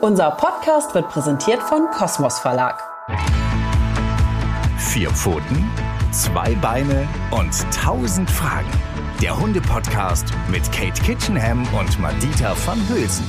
Unser Podcast wird präsentiert von Kosmos Verlag. Vier Pfoten, zwei Beine und tausend Fragen. Der Hunde-Podcast mit Kate Kitchenham und Madita van Hülsen.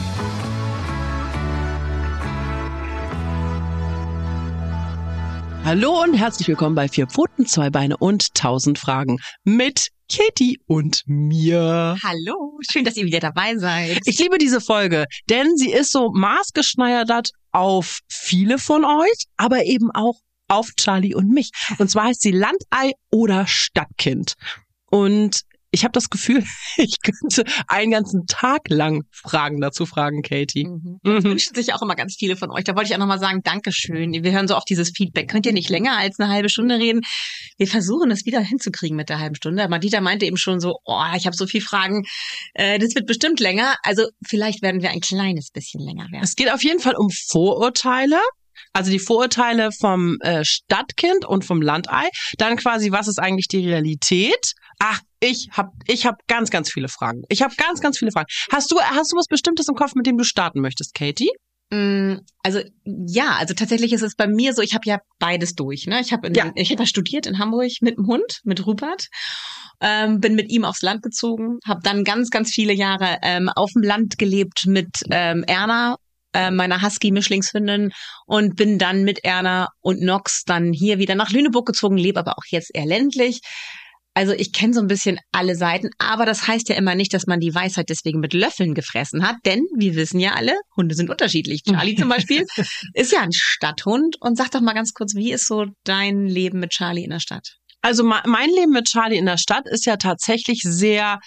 Hallo und herzlich willkommen bei Vier Pfoten, zwei Beine und tausend Fragen mit Katie und mir. Hallo, schön, dass ihr wieder dabei seid. Ich liebe diese Folge, denn sie ist so maßgeschneidert auf viele von euch, aber eben auch auf Charlie und mich. Und zwar heißt sie Landei oder Stadtkind. Und ich habe das Gefühl, ich könnte einen ganzen Tag lang Fragen dazu fragen, Katie. Mhm. Das mhm. wünschen sich auch immer ganz viele von euch. Da wollte ich auch nochmal sagen, Dankeschön. Wir hören so oft dieses Feedback. Könnt ihr nicht länger als eine halbe Stunde reden? Wir versuchen es wieder hinzukriegen mit der halben Stunde. Madita meinte eben schon so, oh, ich habe so viele Fragen. Äh, das wird bestimmt länger. Also vielleicht werden wir ein kleines bisschen länger werden. Es geht auf jeden Fall um Vorurteile. Also die Vorurteile vom äh, Stadtkind und vom Landei. Dann quasi, was ist eigentlich die Realität? Ach, ich habe ich hab ganz, ganz viele Fragen. Ich habe ganz, ganz viele Fragen. Hast du, hast du was Bestimmtes im Kopf, mit dem du starten möchtest, Katie? Mm, also ja, also tatsächlich ist es bei mir so, ich habe ja beides durch. Ne? Ich habe ja. ich hab studiert in Hamburg mit dem Hund, mit Rupert, ähm, bin mit ihm aufs Land gezogen, habe dann ganz, ganz viele Jahre ähm, auf dem Land gelebt mit ähm, Erna, äh, meiner Husky-Mischlingshündin und bin dann mit Erna und Nox dann hier wieder nach Lüneburg gezogen, lebe aber auch jetzt eher ländlich. Also ich kenne so ein bisschen alle Seiten, aber das heißt ja immer nicht, dass man die Weisheit deswegen mit Löffeln gefressen hat, denn wir wissen ja alle, Hunde sind unterschiedlich. Charlie zum Beispiel ist ja ein Stadthund und sag doch mal ganz kurz, wie ist so dein Leben mit Charlie in der Stadt? Also mein Leben mit Charlie in der Stadt ist ja tatsächlich sehr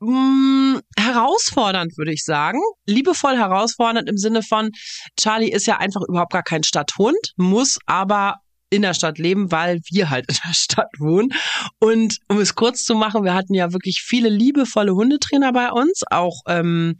mh, mm, herausfordernd, würde ich sagen. Liebevoll herausfordernd im Sinne von, Charlie ist ja einfach überhaupt gar kein Stadthund, muss aber in der Stadt leben, weil wir halt in der Stadt wohnen. Und um es kurz zu machen, wir hatten ja wirklich viele liebevolle Hundetrainer bei uns, auch ähm,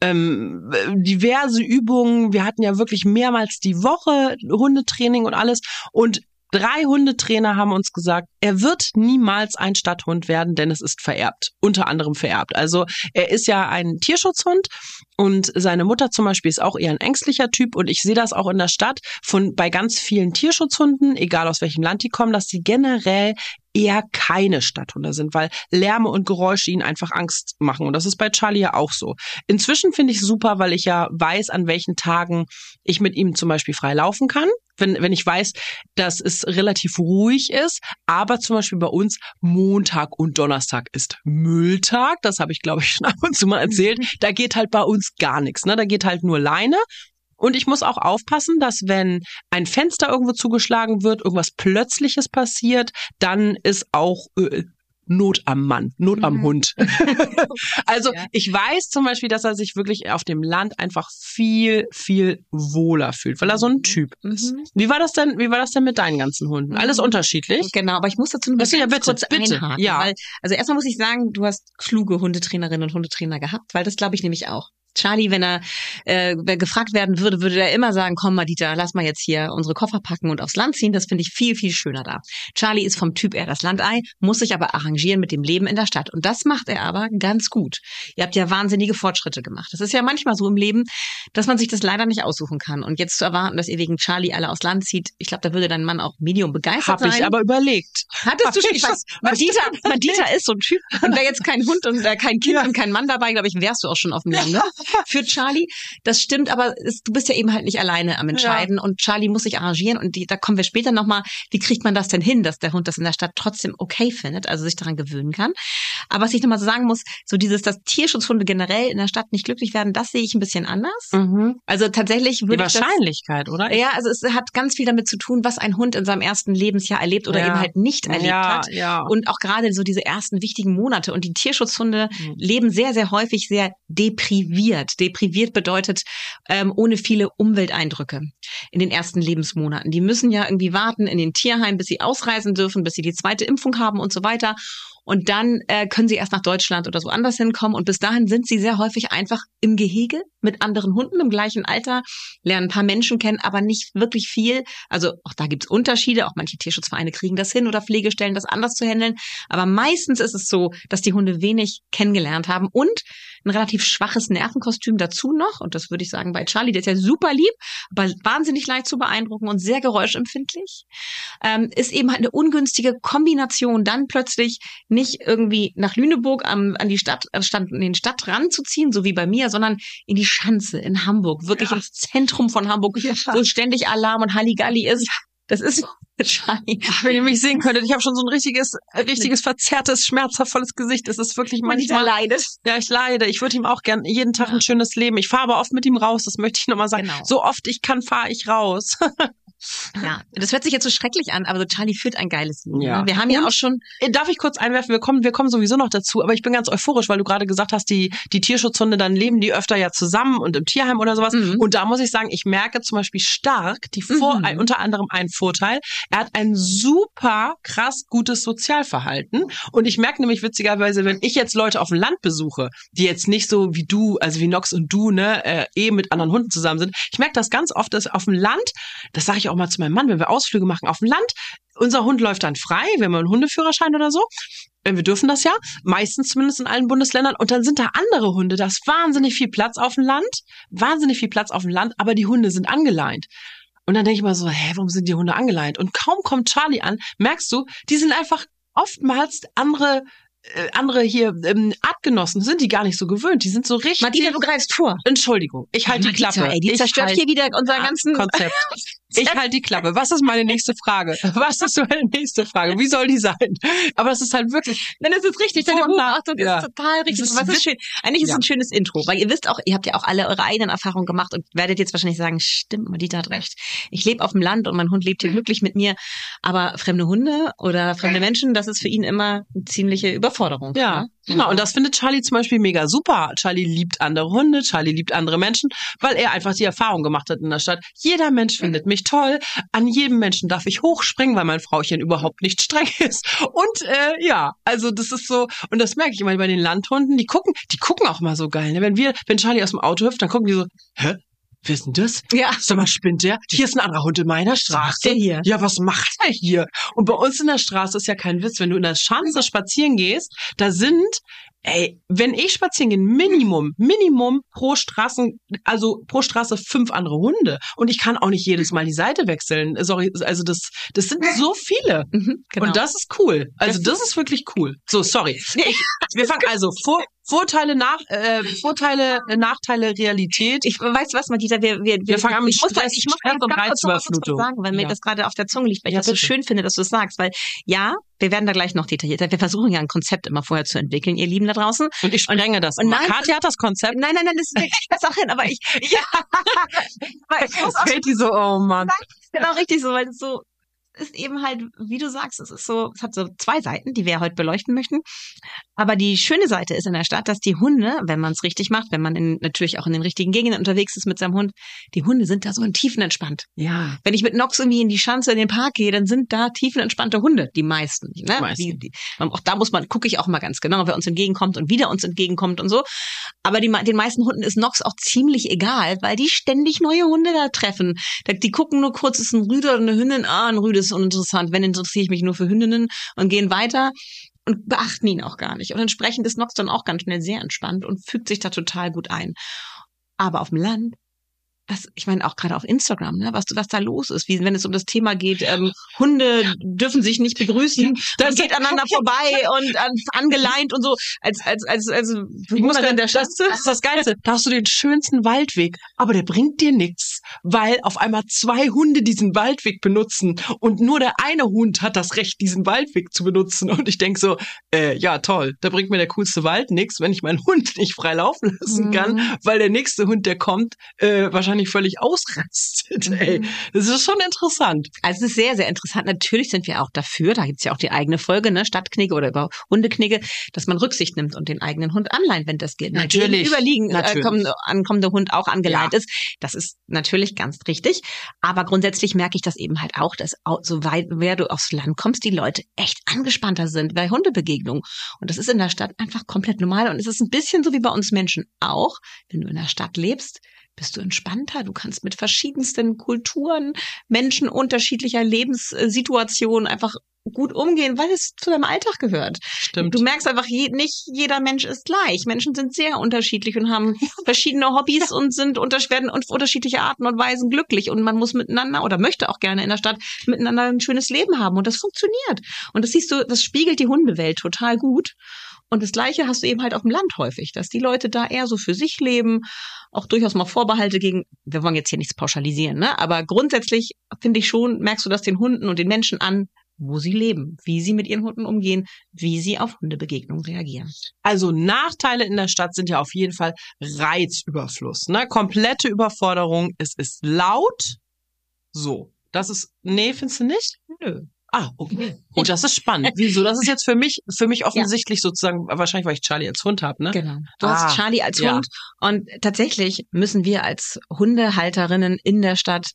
ähm, diverse Übungen. Wir hatten ja wirklich mehrmals die Woche Hundetraining und alles. Und Drei Hundetrainer haben uns gesagt, er wird niemals ein Stadthund werden, denn es ist vererbt. Unter anderem vererbt. Also er ist ja ein Tierschutzhund und seine Mutter zum Beispiel ist auch eher ein ängstlicher Typ und ich sehe das auch in der Stadt von bei ganz vielen Tierschutzhunden, egal aus welchem Land die kommen, dass sie generell eher keine Stadthunde sind, weil Lärme und Geräusche ihnen einfach Angst machen. Und das ist bei Charlie ja auch so. Inzwischen finde ich super, weil ich ja weiß, an welchen Tagen ich mit ihm zum Beispiel frei laufen kann. Wenn, wenn ich weiß, dass es relativ ruhig ist, aber zum Beispiel bei uns Montag und Donnerstag ist Mülltag. Das habe ich, glaube ich, schon ab und zu mal erzählt. Da geht halt bei uns gar nichts. Ne? Da geht halt nur Leine und ich muss auch aufpassen, dass wenn ein Fenster irgendwo zugeschlagen wird, irgendwas Plötzliches passiert, dann ist auch äh, Not am Mann, Not mhm. am Hund. also ja. ich weiß zum Beispiel, dass er sich wirklich auf dem Land einfach viel, viel wohler fühlt, weil er so ein Typ ist. Mhm. Wie war das denn? Wie war das denn mit deinen ganzen Hunden? Mhm. Alles unterschiedlich? Genau, aber ich muss dazu noch ja, bitte, kurz bitte. einhaken. Ja. Weil, also erstmal muss ich sagen, du hast kluge Hundetrainerinnen und Hundetrainer gehabt, weil das glaube ich nämlich auch. Charlie, wenn er äh, gefragt werden würde, würde er immer sagen, komm Madita, lass mal jetzt hier unsere Koffer packen und aufs Land ziehen. Das finde ich viel, viel schöner da. Charlie ist vom Typ eher das Landei, muss sich aber arrangieren mit dem Leben in der Stadt. Und das macht er aber ganz gut. Ihr habt ja wahnsinnige Fortschritte gemacht. Das ist ja manchmal so im Leben, dass man sich das leider nicht aussuchen kann. Und jetzt zu erwarten, dass ihr wegen Charlie alle aufs Land zieht, ich glaube, da würde dein Mann auch medium begeistert Hab sein. Habe ich aber überlegt. Hattest du schon? Ich weiß, Madita, Madita ist so ein Typ. Und wäre jetzt kein Hund und äh, kein Kind ja. und kein Mann dabei, glaube ich, wärst du auch schon auf dem Land. Ne? Für Charlie. Das stimmt, aber es, du bist ja eben halt nicht alleine am Entscheiden ja. und Charlie muss sich arrangieren und die, da kommen wir später nochmal, wie kriegt man das denn hin, dass der Hund das in der Stadt trotzdem okay findet, also sich daran gewöhnen kann. Aber was ich nochmal so sagen muss, so dieses, dass Tierschutzhunde generell in der Stadt nicht glücklich werden, das sehe ich ein bisschen anders. Mhm. Also tatsächlich würde Die Wahrscheinlichkeit, das, oder? Ja, also es hat ganz viel damit zu tun, was ein Hund in seinem ersten Lebensjahr erlebt oder ja. eben halt nicht erlebt ja, hat. Ja. Und auch gerade so diese ersten wichtigen Monate. Und die Tierschutzhunde mhm. leben sehr, sehr häufig sehr depriviert. Depriviert bedeutet ähm, ohne viele Umwelteindrücke in den ersten Lebensmonaten. Die müssen ja irgendwie warten in den Tierheim, bis sie ausreisen dürfen, bis sie die zweite Impfung haben und so weiter. Und dann äh, können sie erst nach Deutschland oder so anders hinkommen. Und bis dahin sind sie sehr häufig einfach im Gehege mit anderen Hunden im gleichen Alter, lernen ein paar Menschen kennen, aber nicht wirklich viel. Also auch da gibt's Unterschiede. Auch manche Tierschutzvereine kriegen das hin oder Pflegestellen das anders zu handeln. Aber meistens ist es so, dass die Hunde wenig kennengelernt haben und ein relativ schwaches Nervenkostüm dazu noch. Und das würde ich sagen bei Charlie, der ist ja super lieb, aber wahnsinnig leicht zu beeindrucken und sehr geräuschempfindlich. Ähm, ist eben halt eine ungünstige Kombination, dann plötzlich nicht irgendwie nach Lüneburg am, an die Stadt, an den Stadtrand zu ziehen, so wie bei mir, sondern in die Schanze in Hamburg, wirklich ja. ins Zentrum von Hamburg, ja. wo ständig Alarm und Halligalli ist. Das ist Charlie. Wenn ihr mich sehen könntet, ich habe schon so ein richtiges, richtiges verzerrtes, schmerzhaftvolles Gesicht. Es ist wirklich manchmal. leidet. Ja, ich leide. Ich würde ihm auch gern jeden Tag ein schönes Leben. Ich fahre aber oft mit ihm raus, das möchte ich nochmal sagen. Genau. So oft ich kann, fahre ich raus. Ja, das hört sich jetzt so schrecklich an, aber so Charlie führt ein geiles Leben. Ja. Ne? Wir haben ja auch schon. Äh, darf ich kurz einwerfen? Wir kommen, wir kommen sowieso noch dazu, aber ich bin ganz euphorisch, weil du gerade gesagt hast, die, die Tierschutzhunde, dann leben die öfter ja zusammen und im Tierheim oder sowas. Mhm. Und da muss ich sagen, ich merke zum Beispiel stark, die Vor mhm. unter anderem einen Vorteil. Er hat ein super krass gutes Sozialverhalten. Und ich merke nämlich witzigerweise, wenn ich jetzt Leute auf dem Land besuche, die jetzt nicht so wie du, also wie Nox und du, ne, äh, eh mit anderen Hunden zusammen sind, ich merke das ganz oft, dass auf dem Land, das sage ich auch mal zu meinem Mann, wenn wir Ausflüge machen auf dem Land, unser Hund läuft dann frei, wenn wir einen Hundeführerschein oder so. Äh, wir dürfen das ja, meistens zumindest in allen Bundesländern. Und dann sind da andere Hunde. Da ist wahnsinnig viel Platz auf dem Land, wahnsinnig viel Platz auf dem Land, aber die Hunde sind angeleint. Und dann denke ich mal so, hä, warum sind die Hunde angeleint? Und kaum kommt Charlie an, merkst du, die sind einfach oftmals andere äh, andere hier ähm, Artgenossen sind die gar nicht so gewöhnt. Die sind so richtig. Martina, du greifst vor. Entschuldigung, ich halte die Klappe. Ey, die ich zerstört halt hier wieder unser ganzen Konzept. Ich halte die Klappe. Was ist meine nächste Frage? Was ist meine nächste Frage? Wie soll die sein? Aber es ist halt wirklich. Nein, das ist richtig. Deine Beobachtung ja. ist total richtig. Das ist, Was ist schön. Eigentlich ist es ja. ein schönes Intro, weil ihr wisst auch, ihr habt ja auch alle eure eigenen Erfahrungen gemacht und werdet jetzt wahrscheinlich sagen, stimmt, Madita hat recht. Ich lebe auf dem Land und mein Hund lebt hier glücklich mit mir. Aber fremde Hunde oder fremde Menschen, das ist für ihn immer eine ziemliche Überforderung. Ja. Ne? Genau, und das findet Charlie zum Beispiel mega super. Charlie liebt andere Hunde, Charlie liebt andere Menschen, weil er einfach die Erfahrung gemacht hat in der Stadt. Jeder Mensch findet mich toll. An jedem Menschen darf ich hochspringen, weil mein Frauchen überhaupt nicht streng ist. Und äh, ja, also das ist so, und das merke ich immer bei den Landhunden, die gucken, die gucken auch mal so geil. Ne? Wenn wir, wenn Charlie aus dem Auto hüpft, dann gucken die so, hä? Wer ist denn das? Ja. Sag mal, spinnt der? Hier ist ein anderer Hund in meiner Straße. Der hier. Ja, was macht er hier? Und bei uns in der Straße ist ja kein Witz. Wenn du in der Schanze spazieren gehst, da sind Ey, wenn ich spazieren gehe, Minimum, Minimum pro Straßen, also pro Straße fünf andere Hunde. Und ich kann auch nicht jedes Mal die Seite wechseln. Sorry, also das, das sind so viele. Mhm, genau. Und das ist cool. Also das, das ist wirklich cool. So, sorry. Wir fangen also vor, Vorteile, nach, äh, Vorteile, äh, Nachteile, Realität. Ich weiß was, Madita, wir, wir, wir, fangen an mit ich muss, Stress, ich muss Stress und Reizüberflutung. sagen, weil ja. mir das gerade auf der Zunge liegt, weil ich ja, das bitte. so schön finde, dass du es das sagst. Weil ja, wir werden da gleich noch detaillierter. Wir versuchen ja ein Konzept immer vorher zu entwickeln, ihr Lieben da draußen. Und ich sprenge das. Und nein, Katja hat das Konzept. Nein, nein, nein, das ist das auch hin, aber ich, ja. weil ich muss auch, die so, oh Mann. Genau richtig so, weil es so ist eben halt, wie du sagst, es ist so, es hat so zwei Seiten, die wir heute beleuchten möchten. Aber die schöne Seite ist in der Stadt, dass die Hunde, wenn man es richtig macht, wenn man in, natürlich auch in den richtigen Gegenden unterwegs ist mit seinem Hund, die Hunde sind da so in tiefenentspannt. Ja. Wenn ich mit Nox irgendwie in die Schanze in den Park gehe, dann sind da tiefenentspannte Hunde, die meisten. Ne? meisten. Die, die, auch da muss man, gucke ich auch mal ganz genau, wer uns entgegenkommt und wieder uns entgegenkommt und so. Aber die, den meisten Hunden ist Nox auch ziemlich egal, weil die ständig neue Hunde da treffen. Die gucken nur kurz, ist ein Rüde oder eine Hündin, ah, ein Rüde ist uninteressant. Wenn interessiere ich mich nur für Hündinnen und gehen weiter und beachten ihn auch gar nicht. Und entsprechend ist Nox dann auch ganz schnell sehr entspannt und fügt sich da total gut ein. Aber auf dem Land was, ich meine auch gerade auf Instagram, ne, was, was da los ist, wie wenn es um das Thema geht, ähm, Hunde dürfen sich nicht begrüßen, dann geht aneinander vorbei und an, angeleint und so, als als als als ich muss dann der das, das ist das Geilste. Da hast du den schönsten Waldweg, aber der bringt dir nichts, weil auf einmal zwei Hunde diesen Waldweg benutzen und nur der eine Hund hat das Recht, diesen Waldweg zu benutzen. Und ich denk so, äh, ja toll, da bringt mir der coolste Wald nichts, wenn ich meinen Hund nicht frei laufen lassen kann, mhm. weil der nächste Hund, der kommt, äh, wahrscheinlich wahrscheinlich völlig ausrastet. Ey. Mhm. Das ist schon interessant. Also es ist sehr, sehr interessant. Natürlich sind wir auch dafür, da gibt's ja auch die eigene Folge, ne, Stadtknigge oder über Hundeknigge, dass man Rücksicht nimmt und den eigenen Hund anleihen, wenn das geht. Natürlich. Überliegen, äh, kommende, ankommende Hund auch angeleint ja. ist. Das ist natürlich ganz richtig. Aber grundsätzlich merke ich das eben halt auch, dass so weit, wer du aufs Land kommst, die Leute echt angespannter sind bei Hundebegegnungen. Und das ist in der Stadt einfach komplett normal. Und es ist ein bisschen so wie bei uns Menschen auch. Wenn du in der Stadt lebst, bist du entspannter. Du kannst mit verschiedensten Kulturen, Menschen unterschiedlicher Lebenssituationen einfach gut umgehen, weil es zu deinem Alltag gehört. Stimmt. Du merkst einfach, je, nicht jeder Mensch ist gleich. Menschen sind sehr unterschiedlich und haben verschiedene Hobbys und sind unter, werden auf unterschiedliche Arten und Weisen glücklich. Und man muss miteinander oder möchte auch gerne in der Stadt miteinander ein schönes Leben haben. Und das funktioniert. Und das siehst du, das spiegelt die Hundewelt total gut. Und das Gleiche hast du eben halt auf dem Land häufig, dass die Leute da eher so für sich leben, auch durchaus mal Vorbehalte gegen, wir wollen jetzt hier nichts pauschalisieren, ne? aber grundsätzlich finde ich schon, merkst du das den Hunden und den Menschen an, wo sie leben, wie sie mit ihren Hunden umgehen, wie sie auf Hundebegegnungen reagieren. Also Nachteile in der Stadt sind ja auf jeden Fall Reizüberfluss, ne? Komplette Überforderung. Es ist laut. So. Das ist, nee, findest du nicht? Nö. Ah, okay. Und das ist spannend. Wieso? Das ist jetzt für mich, für mich offensichtlich ja. sozusagen, wahrscheinlich, weil ich Charlie als Hund habe, ne? Genau. Du ah, hast Charlie als Hund. Ja. Und tatsächlich müssen wir als Hundehalterinnen in der Stadt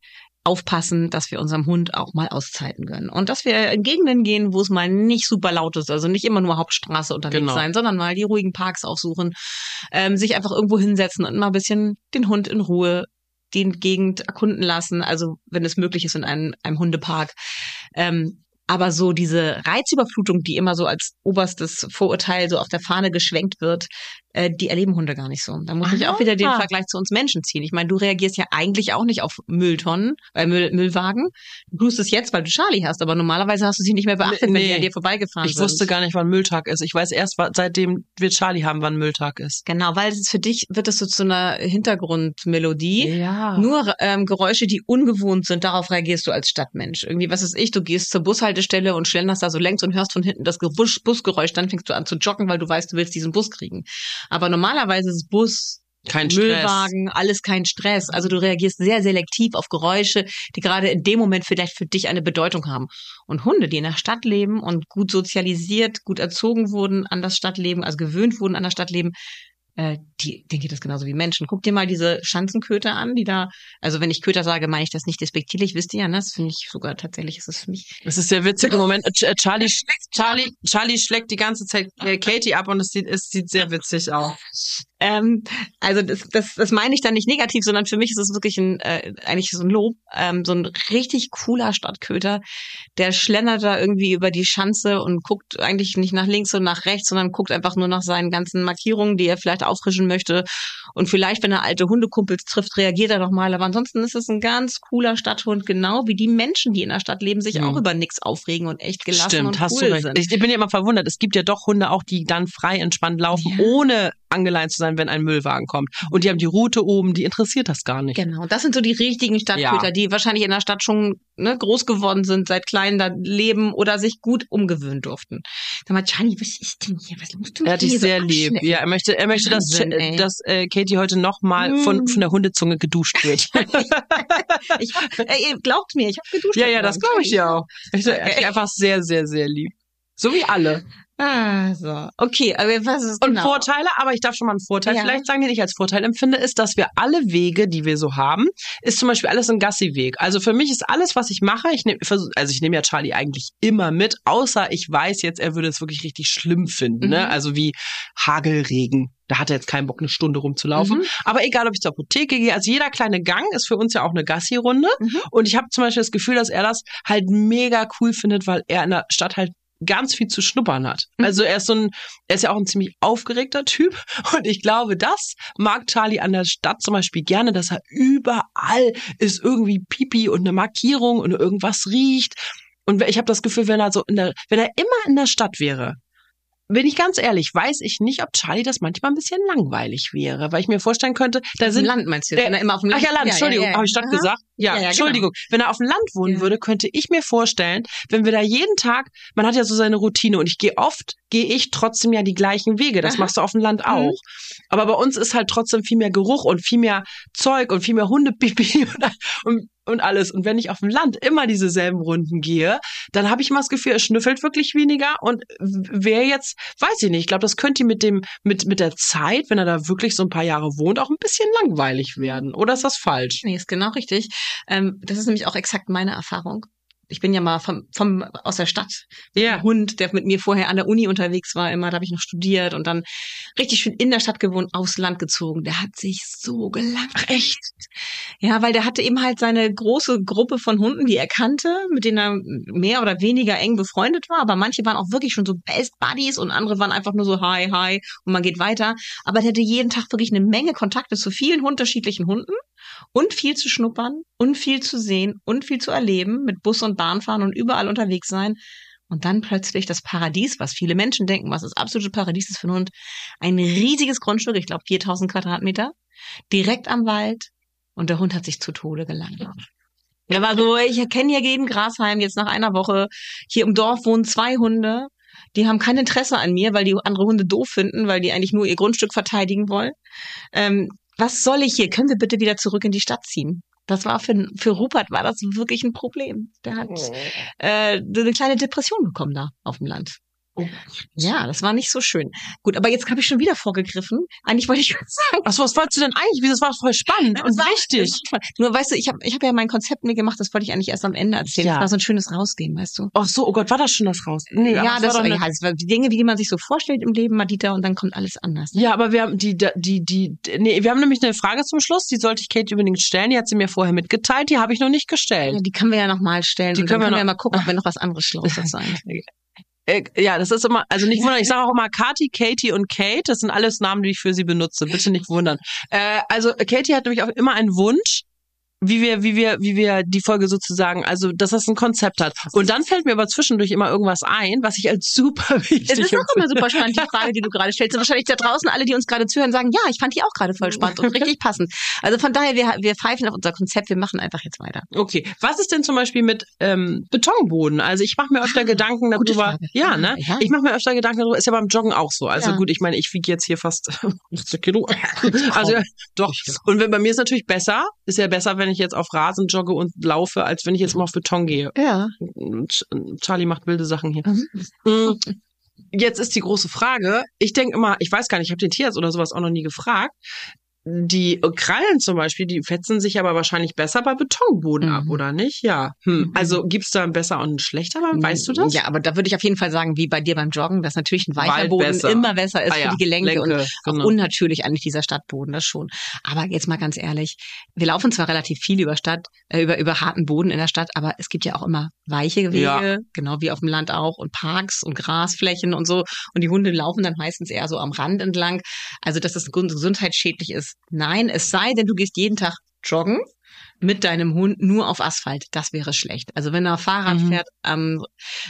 aufpassen, dass wir unserem Hund auch mal Auszeiten gönnen. Und dass wir in Gegenden gehen, wo es mal nicht super laut ist, also nicht immer nur Hauptstraße unterwegs genau. sein, sondern mal die ruhigen Parks aufsuchen, ähm, sich einfach irgendwo hinsetzen und mal ein bisschen den Hund in Ruhe die Gegend erkunden lassen, also wenn es möglich ist in einem, einem Hundepark. Ähm, aber so diese Reizüberflutung, die immer so als oberstes Vorurteil so auf der Fahne geschwenkt wird, äh, die erleben Hunde gar nicht so. Da muss ich auch wieder den Vergleich zu uns Menschen ziehen. Ich meine, du reagierst ja eigentlich auch nicht auf Mülltonnen, äh, Müll, Müllwagen. Du tust es jetzt, weil du Charlie hast, aber normalerweise hast du sie nicht mehr beachtet, nee, wenn die an dir vorbeigefahren ich sind. Ich wusste gar nicht, wann Mülltag ist. Ich weiß erst, seitdem wir Charlie haben, wann Mülltag ist. Genau, weil es für dich wird es so zu einer Hintergrundmelodie. Ja. Nur ähm, Geräusche, die ungewohnt sind, darauf reagierst du als Stadtmensch. Irgendwie, was ist ich, du gehst zur Bushaltestelle und schlenderst da so längs und hörst von hinten das Bus Busgeräusch, dann fängst du an zu joggen, weil du weißt, du willst diesen Bus kriegen. Aber normalerweise ist Bus, kein Müllwagen, Stress. alles kein Stress. Also du reagierst sehr selektiv auf Geräusche, die gerade in dem Moment vielleicht für dich eine Bedeutung haben. Und Hunde, die in der Stadt leben und gut sozialisiert, gut erzogen wurden an das Stadtleben, also gewöhnt wurden an das Stadtleben, äh, die, denen geht das genauso wie Menschen. Guck dir mal diese Schanzenköter an, die da, also wenn ich Köter sage, meine ich das nicht despektierlich, wisst ihr ja, ne? das finde ich sogar tatsächlich, ist es für mich. Es ist sehr witzig im Moment. Äh, Charlie, Charlie, Charlie schlägt die ganze Zeit äh, Katie ab und es sieht, es sieht sehr witzig aus. Ähm, also das, das, das meine ich dann nicht negativ, sondern für mich ist es wirklich ein, äh, eigentlich so ein Lob, ähm, so ein richtig cooler Stadtköter, der schlendert da irgendwie über die Schanze und guckt eigentlich nicht nach links und nach rechts, sondern guckt einfach nur nach seinen ganzen Markierungen, die er vielleicht auffrischen möchte. Und vielleicht, wenn er alte Hundekumpels trifft, reagiert er doch mal. Aber ansonsten ist es ein ganz cooler Stadthund, genau wie die Menschen, die in der Stadt leben, sich ja. auch über nichts aufregen und echt gelassen Stimmt, und hast cool du recht. sind. Ich bin ja immer verwundert. Es gibt ja doch Hunde auch, die dann frei entspannt laufen, ja. ohne angeleint zu sein, wenn ein Müllwagen kommt. Und die haben die Route oben, die interessiert das gar nicht. Genau, das sind so die richtigen Stadtköter, ja. die wahrscheinlich in der Stadt schon ne, groß geworden sind, seit klein da leben oder sich gut umgewöhnen durften. Sag mal, Charlie, was ist denn hier? Was musst du Er hat dich sehr so lieb. Ja, er möchte, er möchte, dass, Wahnsinn, dass äh, Katie heute nochmal mm. von, von der Hundezunge geduscht wird. ich hab, ey, glaubt mir, ich habe geduscht. Ja, ja, das glaube ich ja auch. Ich, okay. Einfach sehr, sehr, sehr lieb. So wie alle. Ah, so. Okay, aber was ist Und genau? Vorteile, aber ich darf schon mal einen Vorteil Ja. vielleicht sagen, den ich als Vorteil empfinde, ist, dass wir alle Wege, die wir so haben, ist zum Beispiel alles ein Gassi-Weg. Also für mich ist alles, was ich mache, ich nehme, also ich nehme ja Charlie eigentlich immer mit, außer ich weiß jetzt, er würde es wirklich richtig schlimm finden, ne? Mhm. Also wie Hagelregen. Da hat er jetzt keinen Bock, eine Stunde rumzulaufen. Mhm. Aber egal, ob ich zur Apotheke gehe, also jeder kleine Gang ist für uns ja auch eine Gassi-Runde. Mhm. Und ich habe zum Beispiel das Gefühl, dass er das halt mega cool findet, weil er in der Stadt halt ganz viel zu schnuppern hat. Mhm. Also er ist so ein, er ist ja auch ein ziemlich aufgeregter Typ und ich glaube, das mag Charlie an der Stadt zum Beispiel gerne, dass er überall ist irgendwie Pipi und eine Markierung und irgendwas riecht. Und ich habe das Gefühl, wenn er so in der, wenn er immer in der Stadt wäre, bin ich ganz ehrlich, weiß ich nicht, ob Charlie das manchmal ein bisschen langweilig wäre, weil ich mir vorstellen könnte, da sind Land meinst du? Der- Wenn er immer auf dem Land Ach ja, Land, Entschuldigung, ja, ja. habe ich Stadt gesagt? Ja, Ja, ja, Entschuldigung. Wenn er auf dem Land wohnen Ja. würde, könnte ich mir vorstellen, wenn wir da jeden Tag, man hat ja so seine Routine und ich gehe oft, gehe ich trotzdem ja die gleichen Wege. Das Aha. machst du auf dem Land Mhm. auch. Aber bei uns ist halt trotzdem viel mehr Geruch und viel mehr Zeug und viel mehr Hundepipi und, und, und alles. Und wenn ich auf dem Land immer diese selben Runden gehe, dann habe ich immer das Gefühl, er schnüffelt wirklich weniger. Und wer jetzt, weiß ich nicht, ich glaube, das könnte mit dem, mit, mit der Zeit, wenn er da wirklich so ein paar Jahre wohnt, auch ein bisschen langweilig werden. Oder ist das falsch? Nee, ist genau richtig. Ähm, das ist nämlich auch exakt meine Erfahrung. Ich bin ja mal vom, vom aus der Stadt. Ein Hund, der mit mir vorher an der Uni unterwegs war, immer, da habe ich noch studiert und dann richtig schön in der Stadt gewohnt, aufs Land gezogen. Der hat sich so gelangweilt. Ach, echt? Ja, weil der hatte eben halt seine große Gruppe von Hunden, die er kannte, mit denen er mehr oder weniger eng befreundet war. Aber manche waren auch wirklich schon so Best Buddies und andere waren einfach nur so Hi, Hi und man geht weiter. Aber der hatte jeden Tag wirklich eine Menge Kontakte zu vielen unterschiedlichen Hunden und viel zu schnuppern und viel zu sehen und viel zu erleben, mit Bus und Bahn fahren und überall unterwegs sein. Und dann plötzlich das Paradies, was viele Menschen denken, was das absolute Paradies ist für einen Hund. Ein riesiges Grundstück, ich glaube 4000 Quadratmeter, direkt am Wald. Und der Hund hat sich zu Tode gelangweilt. Er war so, ich erkenne hier jeden Grashalm jetzt nach einer Woche. Hier im Dorf wohnen zwei Hunde. Die haben kein Interesse an mir, weil die andere Hunde doof finden, weil die eigentlich nur ihr Grundstück verteidigen wollen. Ähm, was soll ich hier? Können wir bitte wieder zurück in die Stadt ziehen? Das war für, für Rupert war das wirklich ein Problem. Der hat äh, eine kleine Depression bekommen da auf dem Land. Ja, das war nicht so schön. Gut, aber jetzt habe ich schon wieder vorgegriffen. Eigentlich wollte ich was sagen. Achso, was wolltest du denn eigentlich? Wieso, Das war voll spannend und Das war- wichtig. war- Nur weißt du, ich habe ich hab ja mein Konzept mir gemacht, das wollte ich eigentlich erst am Ende erzählen. Ja. Das war so ein schönes Rausgehen, weißt du? Ach so, oh Gott, war das schon das raus? Nee, ja, das, war doch ja, das war die Dinge, wie man sich so vorstellt im Leben, Madita, und dann kommt alles anders. Ja, aber wir haben die, die, die, nee, wir haben nämlich eine Frage zum Schluss, die sollte ich Kate unbedingt stellen. Die hat sie mir vorher mitgeteilt, die habe ich noch nicht gestellt. Ja, die können wir ja nochmal stellen. Die und können dann wir können wir noch- mal gucken, ob wir noch was anderes Schlaues einfallen. Äh, ja, das ist immer, also nicht wundern, ich sage auch immer Kati, Katie und Kate, das sind alles Namen, die ich für sie benutze, bitte nicht wundern. Äh, also Katie hat nämlich auch immer einen Wunsch, wie wir, wie wir, wie wir die Folge sozusagen, also dass das ein Konzept hat. Und dann fällt mir aber zwischendurch immer irgendwas ein, was ich als super wichtig Es ist auch immer super spannend, die Frage, die du gerade stellst. Und wahrscheinlich da draußen alle, die uns gerade zuhören, sagen, ja, ich fand die auch gerade voll spannend und richtig passend. Also von daher, wir, wir pfeifen auf unser Konzept, wir machen einfach jetzt weiter. Okay, was ist denn zum Beispiel mit ähm, Betonboden? Also ich mache mir öfter Gedanken Ah, gute darüber. Ja, ne? ja. Ich mache mir öfter Gedanken darüber. Ist ja beim Joggen auch so. Also Ja. gut, ich meine, ich wiege jetzt hier fast 80 Kilo. also ja, doch. Und wenn, bei mir ist natürlich besser. Ist ja besser, wenn ich jetzt auf Rasen jogge und laufe, als wenn ich jetzt mal auf Beton gehe. Ja. Ch- Charlie macht wilde Sachen hier. Mhm. Mm. Jetzt ist die große Frage. Ich denke immer, ich weiß gar nicht, ich habe den Tierarzt oder sowas auch noch nie gefragt. Die Krallen zum Beispiel, die fetzen sich aber wahrscheinlich besser bei Betonboden Mhm. ab, oder nicht? Ja. Hm. Also gibt's da einen besser und einen schlechter? Weißt du das? Ja, aber da würde ich auf jeden Fall sagen, wie bei dir beim Joggen, dass natürlich ein weicher Boden besser. immer besser ist Ah ja, für die Gelenke und Lenke, auch genau. unnatürlich eigentlich dieser Stadtboden, das schon. Aber jetzt mal ganz ehrlich, wir laufen zwar relativ viel über Stadt, äh, über, über harten Boden in der Stadt, aber es gibt ja auch immer weiche Wege, Ja. genau wie auf dem Land auch und Parks und Grasflächen und so. Und die Hunde laufen dann meistens eher so am Rand entlang. Also, dass das gesund- gesundheitsschädlich ist. Nein, es sei denn, du gehst jeden Tag joggen mit deinem Hund nur auf Asphalt. Das wäre schlecht. Also wenn er Fahrrad Mhm. fährt, ähm,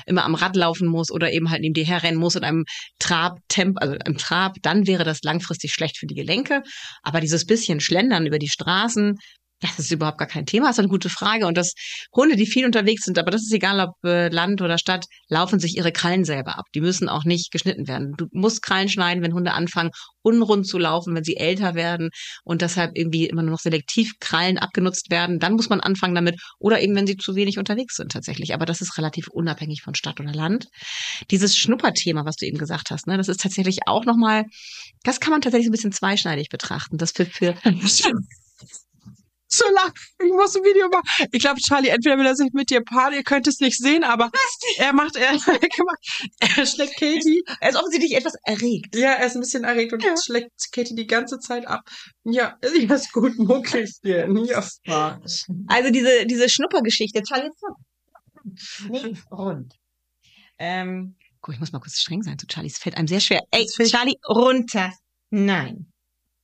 immer am Rad laufen muss oder eben halt neben dir herrennen muss in einem Trabtemp, also im Trab, dann wäre das langfristig schlecht für die Gelenke. Aber dieses bisschen Schlendern über die Straßen, das ist überhaupt gar kein Thema. Das ist eine gute Frage. Und das Hunde, die viel unterwegs sind, aber das ist egal, ob äh, Land oder Stadt, laufen sich ihre Krallen selber ab. Die müssen auch nicht geschnitten werden. Du musst Krallen schneiden, wenn Hunde anfangen, unrund zu laufen, wenn sie älter werden und deshalb irgendwie immer nur noch selektiv Krallen abgenutzt werden. Dann muss man anfangen damit. Oder eben, wenn sie zu wenig unterwegs sind tatsächlich. Aber das ist relativ unabhängig von Stadt oder Land. Dieses Schnupperthema, was du eben gesagt hast, ne, das ist tatsächlich auch nochmal, das kann man tatsächlich so ein bisschen zweischneidig betrachten. Das für, für so lang. Ich muss ein Video machen. Ich glaube, Charlie, entweder will er sich mit dir paaren, ihr könnt es nicht sehen, aber er macht, er, er schlägt Katie. er ist offensichtlich etwas erregt. Ja, er ist ein bisschen erregt und Ja. schlägt Katie die ganze Zeit ab. Ja, ja ist gut, Muckelchen. Ja, fuck. Also diese, diese Schnuppergeschichte. Charlie, nicht rund. Ähm, guck, ich muss mal kurz streng sein zu Charlie. Es fällt einem sehr schwer. Ey, Charlie, runter. Nein.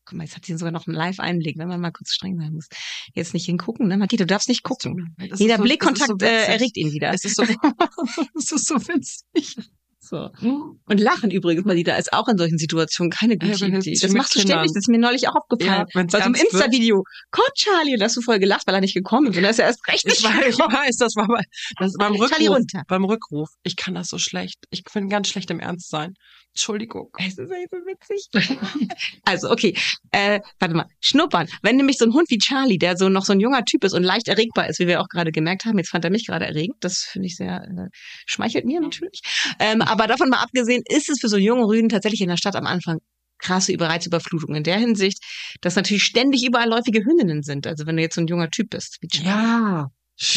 Guck mal, jetzt hat sie sogar noch einen Live-Einblick, wenn man mal kurz streng sein muss. Jetzt nicht hingucken, ne? Matti, du darfst nicht gucken. Jeder so- Blickkontakt so äh, erregt ihn wieder. Es ist so, es ist so witzig. So. Und lachen übrigens, da ist auch in solchen Situationen keine gute Ja, Idee. Das machst du ständig, das ist mir neulich auch aufgefallen. Ja, bei so einem. Insta-Video. Gott, Charlie, und hast du voll gelacht, weil er nicht gekommen ist. Und er ist ja erst recht Ich, weiß, ich weiß, das war bei, das beim Charlie Rückruf. runter. Beim Rückruf. Ich kann das so schlecht. Ich bin ganz schlecht im Ernst sein. Entschuldigung. Es ist echt so witzig. also, okay. Äh, warte mal. Schnuppern. Wenn nämlich so ein Hund wie Charlie, der so noch so ein junger Typ ist und leicht erregbar ist, wie wir auch gerade gemerkt haben, jetzt fand er mich gerade erregend, das finde ich sehr, äh, schmeichelt mir natürlich. Ähm, aber davon mal abgesehen, ist es für so jungen Rüden tatsächlich in der Stadt am Anfang krasse Überreizüberflutung in der Hinsicht, dass natürlich ständig überall läufige Hündinnen sind. Also wenn du jetzt so ein junger Typ bist. Wie Charlie. Ja,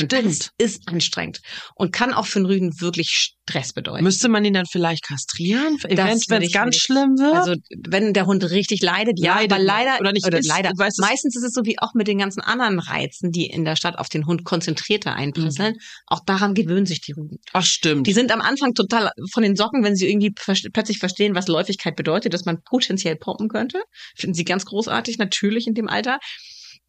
Und Das ist anstrengend und kann auch für einen Rüden wirklich Stress bedeuten. Müsste man ihn dann vielleicht kastrieren? Wenn es ganz schlimm wird? Also wenn der Hund richtig leidet, ja, Leidet aber leider oder nicht oder ist, leider. weißt Meistens ist es so wie auch mit den ganzen anderen Reizen, die in der Stadt auf den Hund konzentrierter einprasseln. Auch daran gewöhnen sich die Rüden. Ach, stimmt. Die sind am Anfang total von den Socken, wenn sie irgendwie plötzlich verstehen, was Läufigkeit bedeutet, dass man potenziell poppen könnte. Finden sie ganz großartig, natürlich in dem Alter.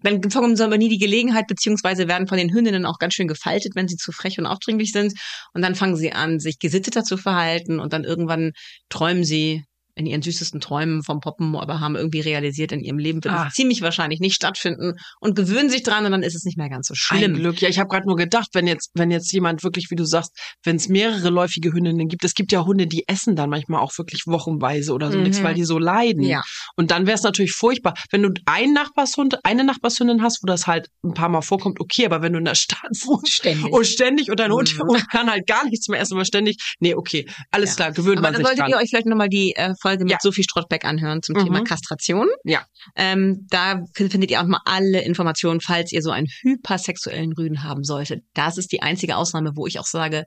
Dann bekommen sie aber nie die Gelegenheit, beziehungsweise werden von den Hündinnen auch ganz schön gefaltet, wenn sie zu frech und aufdringlich sind. Und dann fangen sie an, sich gesitteter zu verhalten und dann irgendwann träumen sie in ihren süßesten Träumen vom Poppen, aber haben irgendwie realisiert, in ihrem Leben wird Ah. es ziemlich wahrscheinlich nicht stattfinden und gewöhnen sich dran und dann ist es nicht mehr ganz so Ein schlimm. Glück. Ja, ich habe gerade nur gedacht, wenn jetzt, wenn jetzt jemand wirklich, wie du sagst, wenn es mehrere läufige Hündinnen gibt, es gibt ja Hunde, die essen dann manchmal auch wirklich wochenweise oder so Mhm. nichts, weil die so leiden. Ja. Und dann wäre es natürlich furchtbar, wenn du einen Nachbarshund, eine Nachbarshündin hast, wo das halt ein paar Mal vorkommt, okay, aber wenn du in der Stadt wohnst Ständig. und ständig und dein Hund Mhm. kann halt gar nichts mehr essen, aber ständig, nee, okay, alles Ja. klar, gewöhnt Aber man dann sich solltet dran. ihr euch vielleicht nochmal die äh, Folge mit Ja. Sophie Strottbeck anhören zum Mhm. Thema Kastration. Ja. Ähm, da findet ihr auch mal alle Informationen, falls ihr so einen hypersexuellen Rüden haben solltet. Das ist die einzige Ausnahme, wo ich auch sage,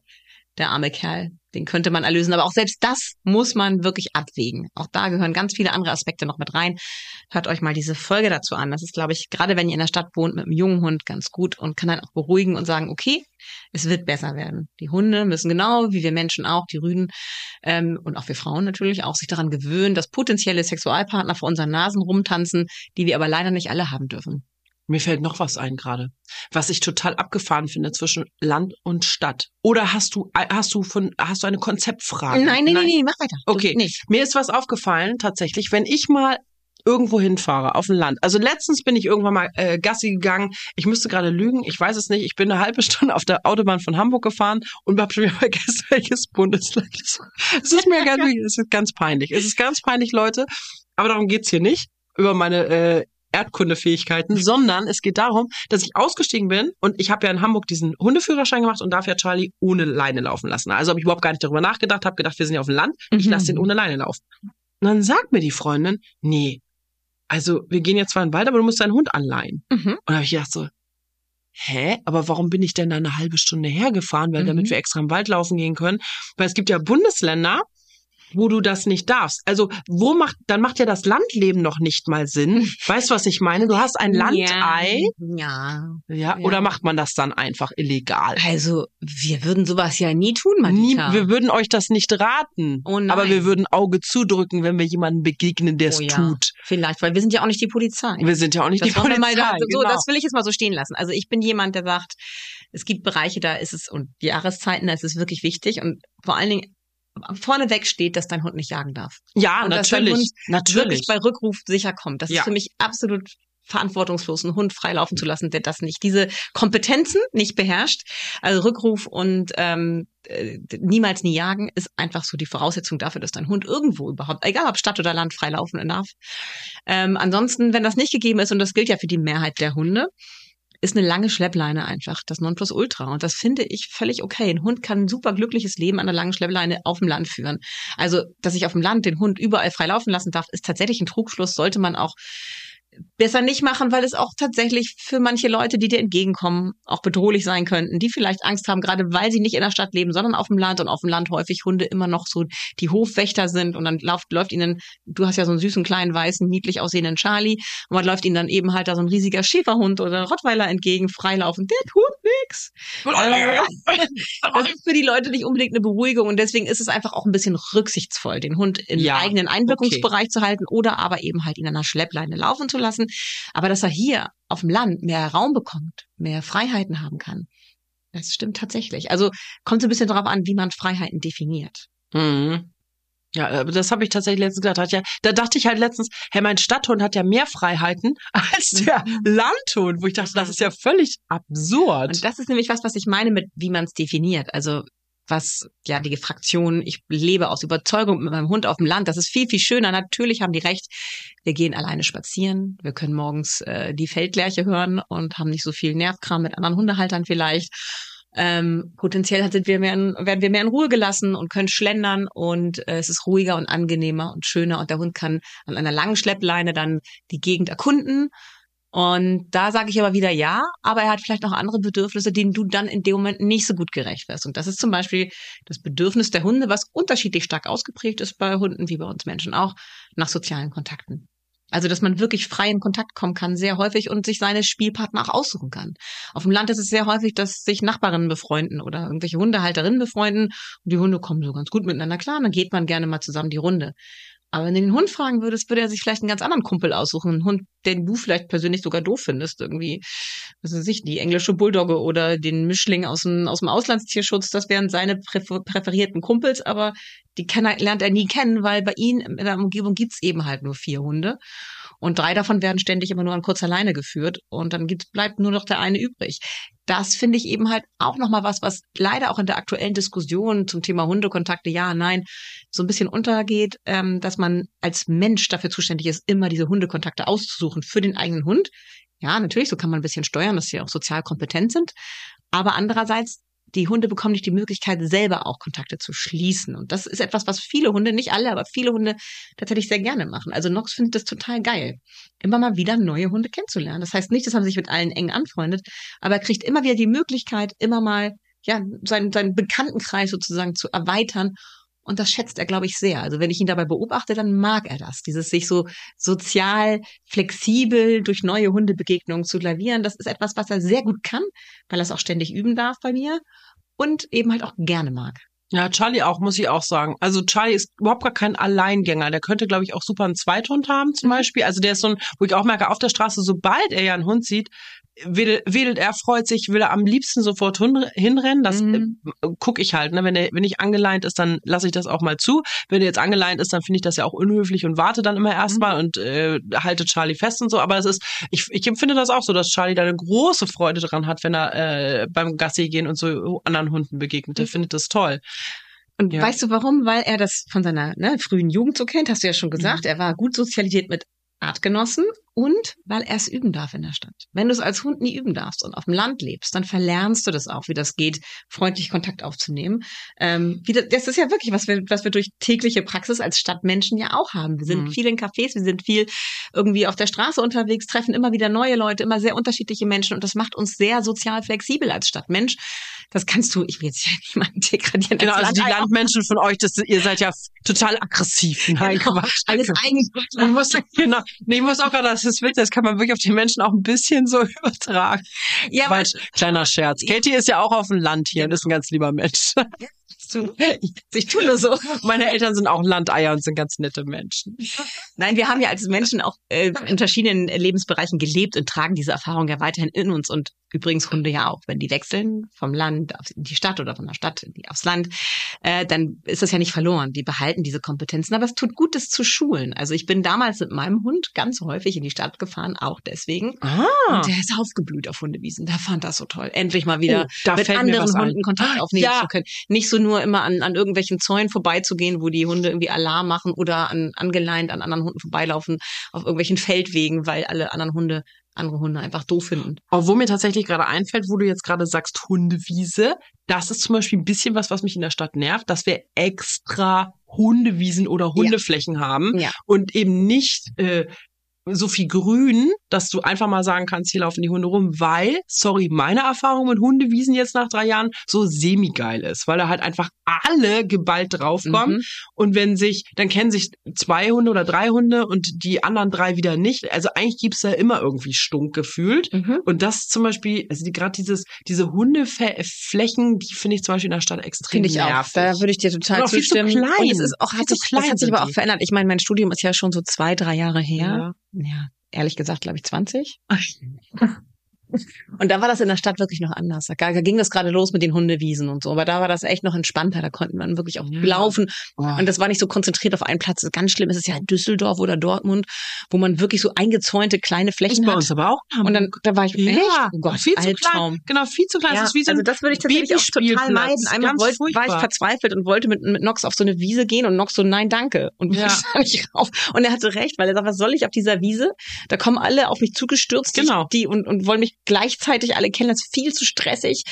der arme Kerl, den könnte man erlösen. Aber auch selbst das muss man wirklich abwägen. Auch da gehören ganz viele andere Aspekte noch mit rein. Hört euch mal diese Folge dazu an. Das ist, glaube ich, gerade wenn ihr in der Stadt wohnt mit einem jungen Hund ganz gut und kann dann auch beruhigen und sagen, okay, es wird besser werden. Die Hunde müssen genau wie wir Menschen auch, die Rüden ähm, und auch wir Frauen natürlich auch sich daran gewöhnen, dass potenzielle Sexualpartner vor unseren Nasen rumtanzen, die wir aber leider nicht alle haben dürfen. Mir fällt noch was ein gerade, was ich total abgefahren finde zwischen Land und Stadt. Oder hast du hast du von hast du eine Konzeptfrage? Nein, nein, nein, nein, mach weiter. Okay. Nee. Mir ist was aufgefallen tatsächlich, wenn ich mal irgendwo hinfahre auf dem Land. Also letztens bin ich irgendwann mal äh, Gassi gegangen. Ich müsste gerade lügen, ich weiß es nicht. Ich bin eine halbe Stunde auf der Autobahn von Hamburg gefahren und habe schon wieder vergessen, welches Bundesland es war. Es ist mir ganz, es ist ganz peinlich. Es ist ganz peinlich, Leute. Aber darum geht's hier nicht über meine äh, Erdkundefähigkeiten, sondern es geht darum, dass ich ausgestiegen bin und ich habe ja in Hamburg diesen Hundeführerschein gemacht und darf ja Charlie ohne Leine laufen lassen. Also habe ich überhaupt gar nicht darüber nachgedacht, habe gedacht, wir sind ja auf dem Land, ich Mhm. lasse den ohne Leine laufen. Und dann sagt mir die Freundin, nee, also wir gehen jetzt zwar in den Wald, aber du musst deinen Hund anleihen. Mhm. Und da habe ich gedacht so, hä, aber warum bin ich denn da eine halbe Stunde hergefahren, weil Mhm. damit wir extra im Wald laufen gehen können? Weil es gibt ja Bundesländer, wo du das nicht darfst. Also wo macht, dann macht ja das Landleben noch nicht mal Sinn. Weißt du, was ich meine? Du hast ein Landei, Ja. ja, Ja. oder macht man das dann einfach illegal? Also, wir würden sowas ja nie tun, Nie, Madita. wir würden euch das nicht raten. Oh aber wir würden Auge zudrücken, wenn wir jemanden begegnen, der es Oh ja. tut. Vielleicht, weil wir sind ja auch nicht die Polizei. Wir sind ja auch nicht Das die Polizei. mal da, so, genau. das will ich jetzt mal so stehen lassen. Also ich bin jemand, der sagt, es gibt Bereiche, da ist es und die Jahreszeiten, da ist es wirklich wichtig und vor allen Dingen vorneweg steht, dass dein Hund nicht jagen darf. ja, und dass dein natürlich. Hund Natürlich. Wirklich bei Rückruf sicher kommt. Das Ja. ist für mich absolut verantwortungslos, einen Hund freilaufen zu lassen, der das nicht, diese Kompetenzen nicht beherrscht. Also Rückruf und ähm, äh, niemals nie jagen ist einfach so die Voraussetzung dafür, dass dein Hund irgendwo überhaupt, egal ob Stadt oder Land, freilaufen darf. Ähm, ansonsten, wenn das nicht gegeben ist, und das gilt ja für die Mehrheit der Hunde, ist eine lange Schleppleine einfach das Nonplusultra. Und das finde ich völlig okay. Ein Hund kann ein super glückliches Leben an einer langen Schleppleine auf dem Land führen. Also, dass ich auf dem Land den Hund überall frei laufen lassen darf, ist tatsächlich ein Trugschluss, sollte man auch besser nicht machen, weil es auch tatsächlich für manche Leute, die dir entgegenkommen, auch bedrohlich sein könnten, die vielleicht Angst haben, gerade weil sie nicht in der Stadt leben, sondern auf dem Land und auf dem Land häufig Hunde immer noch so die Hofwächter sind und dann läuft, läuft ihnen, du hast ja so einen süßen kleinen weißen, niedlich aussehenden Charlie und man läuft ihnen dann eben halt da so ein riesiger Schäferhund oder Rottweiler entgegen, freilaufen, der tut nix. Das ist für die Leute nicht unbedingt eine Beruhigung und deswegen ist es einfach auch ein bisschen rücksichtsvoll, den Hund im Ja, eigenen Einwirkungsbereich zu halten oder aber eben halt ihn an einer Schleppleine laufen zu lassen. Aber dass er hier auf dem Land mehr Raum bekommt, mehr Freiheiten haben kann, das stimmt tatsächlich. Also kommt so ein bisschen darauf an, wie man Freiheiten definiert. Mhm. Ja, aber das habe ich tatsächlich letztens gedacht. Hat ja, da dachte ich halt letztens, hey, mein Stadthund hat ja mehr Freiheiten als der Mhm. Landhund, wo ich dachte, das ist ja völlig absurd. Und das ist nämlich was, was ich meine mit, wie man es definiert. Also was, ja, die Fraktion, ich lebe aus Überzeugung mit meinem Hund auf dem Land, das ist viel, viel schöner. Natürlich haben die recht, wir gehen alleine spazieren, wir können morgens äh, die Feldlerche hören und haben nicht so viel Nervkram mit anderen Hundehaltern vielleicht. Ähm, potenziell wir mehr in, werden wir mehr in Ruhe gelassen und können schlendern und äh, es ist ruhiger und angenehmer und schöner und der Hund kann an einer langen Schleppleine dann die Gegend erkunden und da sage ich aber wieder ja, aber er hat vielleicht noch andere Bedürfnisse, denen du dann in dem Moment nicht so gut gerecht wirst. Und das ist zum Beispiel das Bedürfnis der Hunde, was unterschiedlich stark ausgeprägt ist bei Hunden, wie bei uns Menschen auch, nach sozialen Kontakten. Also, dass man wirklich frei in Kontakt kommen kann, sehr häufig und sich seine Spielpartner auch aussuchen kann. Auf dem Land ist es sehr häufig, dass sich Nachbarinnen befreunden oder irgendwelche Hundehalterinnen befreunden und die Hunde kommen so ganz gut miteinander klar, und dann geht man gerne mal zusammen die Runde. Aber wenn du den Hund fragen würdest, würde er sich vielleicht einen ganz anderen Kumpel aussuchen. Einen Hund, den du vielleicht persönlich sogar doof findest. Irgendwie, was weiß ich, die englische Bulldogge oder den Mischling aus dem, aus dem Auslandstierschutz. Das wären seine präfer präferierten Kumpels, aber die kann er, lernt er nie kennen, weil bei ihm in der Umgebung gibt's eben halt nur vier Hunde. Und drei davon werden ständig immer nur an kurzer Leine geführt. Und dann gibt, bleibt nur noch der eine übrig. Das finde ich eben halt auch nochmal was, was leider auch in der aktuellen Diskussion zum Thema Hundekontakte, ja, nein, so ein bisschen untergeht, ähm, dass man als Mensch dafür zuständig ist, immer diese Hundekontakte auszusuchen für den eigenen Hund. Ja, natürlich, so kann man ein bisschen steuern, dass sie auch sozial kompetent sind. Aber andererseits die Hunde bekommen nicht die Möglichkeit, selber auch Kontakte zu schließen. Und das ist etwas, was viele Hunde, nicht alle, aber viele Hunde tatsächlich sehr gerne machen. Also Nox findet das total geil, immer mal wieder neue Hunde kennenzulernen. Das heißt nicht, dass er sich mit allen eng anfreundet, aber er kriegt immer wieder die Möglichkeit, immer mal ja, seinen, seinen Bekanntenkreis sozusagen zu erweitern. Und das schätzt er, glaube ich, sehr. Also wenn ich ihn dabei beobachte, dann mag er das. Dieses sich so sozial flexibel durch neue Hundebegegnungen zu lavieren, das ist etwas, was er sehr gut kann, weil er es auch ständig üben darf bei mir und eben halt auch gerne mag. Ja, Charlie auch, muss ich auch sagen. Also Charlie ist überhaupt gar kein Alleingänger. Der könnte, glaube ich, auch super einen Zweithund haben zum Mhm. Beispiel. Also der ist so ein, wo ich auch merke, auf der Straße, sobald er ja einen Hund sieht, wedelt, wedelt er, freut sich, will er am liebsten sofort hin- hinrennen. Das Mhm. äh, gucke ich halt. Ne? Wenn er wenn nicht angeleint ist, dann lasse ich das auch mal zu. Wenn er jetzt angeleint ist, dann finde ich das ja auch unhöflich und warte dann immer erstmal und äh, halte Charlie fest und so. Aber es ist, ich, ich empfinde das auch so, dass Charlie da eine große Freude dran hat, wenn er äh, beim Gassi gehen und so anderen Hunden begegnet. Er Mhm. findet das toll. Und Ja. weißt du warum? Weil er das von seiner ne, frühen Jugend so kennt, hast du ja schon gesagt. Er war gut sozialisiert mit Artgenossen und weil er es üben darf in der Stadt. Wenn du es als Hund nie üben darfst und auf dem Land lebst, dann verlernst du das auch, wie das geht, freundlich Kontakt aufzunehmen. Ähm, das, das ist ja wirklich, was wir, was wir durch tägliche Praxis als Stadtmenschen ja auch haben. Wir sind Mhm. viel in Cafés, wir sind viel irgendwie auf der Straße unterwegs, treffen immer wieder neue Leute, immer sehr unterschiedliche Menschen und das macht uns sehr sozial flexibel als Stadtmensch. Das kannst du, ich will jetzt ja niemanden degradieren. Genau, als also die Landmenschen von euch, das, ihr seid ja total aggressiv. Nein, Genau, Quatsch. alles eigentlich Ich muss, genau, nee, ich muss auch gerade, das ist witzig, das kann man wirklich auf die Menschen auch ein bisschen so übertragen. Ja, aber Quatsch, kleiner Scherz. Katie ist ja auch auf dem Land hier und ist ein ganz lieber Mensch. du, ich tue nur so. Meine Eltern sind auch Landeier und sind ganz nette Menschen. Nein, wir haben ja als Menschen auch äh, in verschiedenen Lebensbereichen gelebt und tragen diese Erfahrung ja weiterhin in uns und übrigens Hunde ja auch. Wenn die wechseln vom Land auf in die Stadt oder von der Stadt aufs Land, äh, dann ist das ja nicht verloren. Die behalten diese Kompetenzen, aber es tut gut, das zu schulen. Also ich bin damals mit meinem Hund ganz häufig in die Stadt gefahren, auch deswegen. Ah, Und der ist aufgeblüht auf Hundewiesen. Der fand das so toll. Endlich mal wieder Oh, mit anderen. Hunden Kontakt aufnehmen ja. zu können. Nicht so nur immer an, an irgendwelchen Zäunen vorbeizugehen, wo die Hunde irgendwie Alarm machen oder an, angeleint an anderen Hunden vorbeilaufen auf irgendwelchen Feldwegen, weil alle anderen Hunde andere Hunde einfach doof finden. Obwohl mir tatsächlich gerade einfällt, wo du jetzt gerade sagst Hundewiese, das ist zum Beispiel ein bisschen was, was mich in der Stadt nervt, dass wir extra Hundewiesen oder Hundeflächen haben Ja. und eben nicht äh, so viel Grün, dass du einfach mal sagen kannst, hier laufen die Hunde rum, weil, sorry, meine Erfahrung mit Hundewiesen jetzt nach drei Jahren so semi-geil ist, weil da halt einfach alle geballt draufkommen Mhm. und wenn sich, dann kennen sich zwei Hunde oder drei Hunde und die anderen drei wieder nicht. Also eigentlich gibt's da immer irgendwie Stunk gefühlt. Mhm. Und das zum Beispiel, also die, gerade dieses, diese Hundeflächen, die finde ich zum Beispiel in der Stadt extrem Finde ich auch. nervig. Da würde ich dir total auch viel zu zustimmen. klein. Und es ist auch, hat sich, klein das hat sich aber auch verändert. Ich meine, mein Studium ist ja schon so zwei, drei Jahre her. Ja. Ja, ehrlich gesagt, glaube ich, 20. Und da war das in der Stadt wirklich noch anders. Da, da ging das gerade los mit den Hundewiesen und so. Aber da war das echt noch entspannter. Da konnten wir wirklich auch Ja. laufen. Oh. Und das war nicht so konzentriert auf einen Platz. Ganz schlimm ist es ja in Düsseldorf oder Dortmund, wo man wirklich so eingezäunte kleine Flächen bei hat. uns aber auch. in Und dann, da war ich, ja, echt? Oh Gott, viel zu Albtraum. klein. Genau, viel zu klein. Ja, das so also das würde ich tatsächlich auch total meiden. Einmal wollte, war ich verzweifelt und wollte mit, mit Nox auf so eine Wiese gehen und Nox so, nein, danke. Und Ja. nicht rauf. Und er hatte recht, weil er sagt, was soll ich auf dieser Wiese? Da kommen alle auf mich zugestürzt, Genau. die, die und, und wollen mich gleichzeitig alle kennen. Das ist viel zu stressig.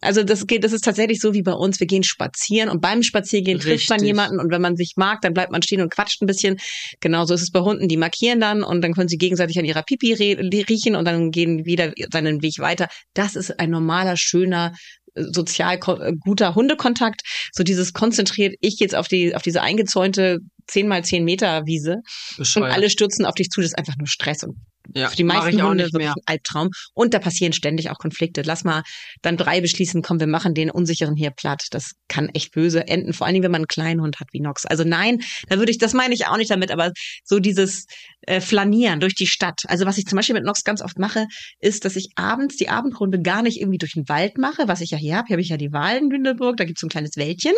Also das geht, das ist tatsächlich so wie bei uns. Wir gehen spazieren und beim Spaziergehen trifft man jemanden und wenn man sich mag, dann bleibt man stehen und quatscht ein bisschen. Genauso ist es bei Hunden. Die markieren dann und dann können sie gegenseitig an ihrer Pipi riechen und dann gehen wieder seinen Weg weiter. Das ist ein normaler, schöner, sozial guter Hundekontakt. So dieses konzentriert, ich jetzt auf die, auf diese eingezäunte 10 mal 10 Meter Wiese und Bescheuert. alle stürzen auf dich zu. Das ist einfach nur Stress und ja, für die meisten ich auch Hunde wirklich ein Albtraum. Und da passieren ständig auch Konflikte. Lass mal dann drei beschließen, komm, wir machen den Unsicheren hier platt. Das kann echt böse enden, vor allen Dingen, wenn man einen kleinen Hund hat wie Nox. Also nein, da würde ich, das meine ich auch nicht damit, aber so dieses äh, Flanieren durch die Stadt. Also was ich zum Beispiel mit Nox ganz oft mache, ist, dass ich abends die Abendrunde gar nicht irgendwie durch den Wald mache, was ich ja hier habe. Hier habe ich ja die Wahl in Lüneburg, da gibt's so ein kleines Wäldchen.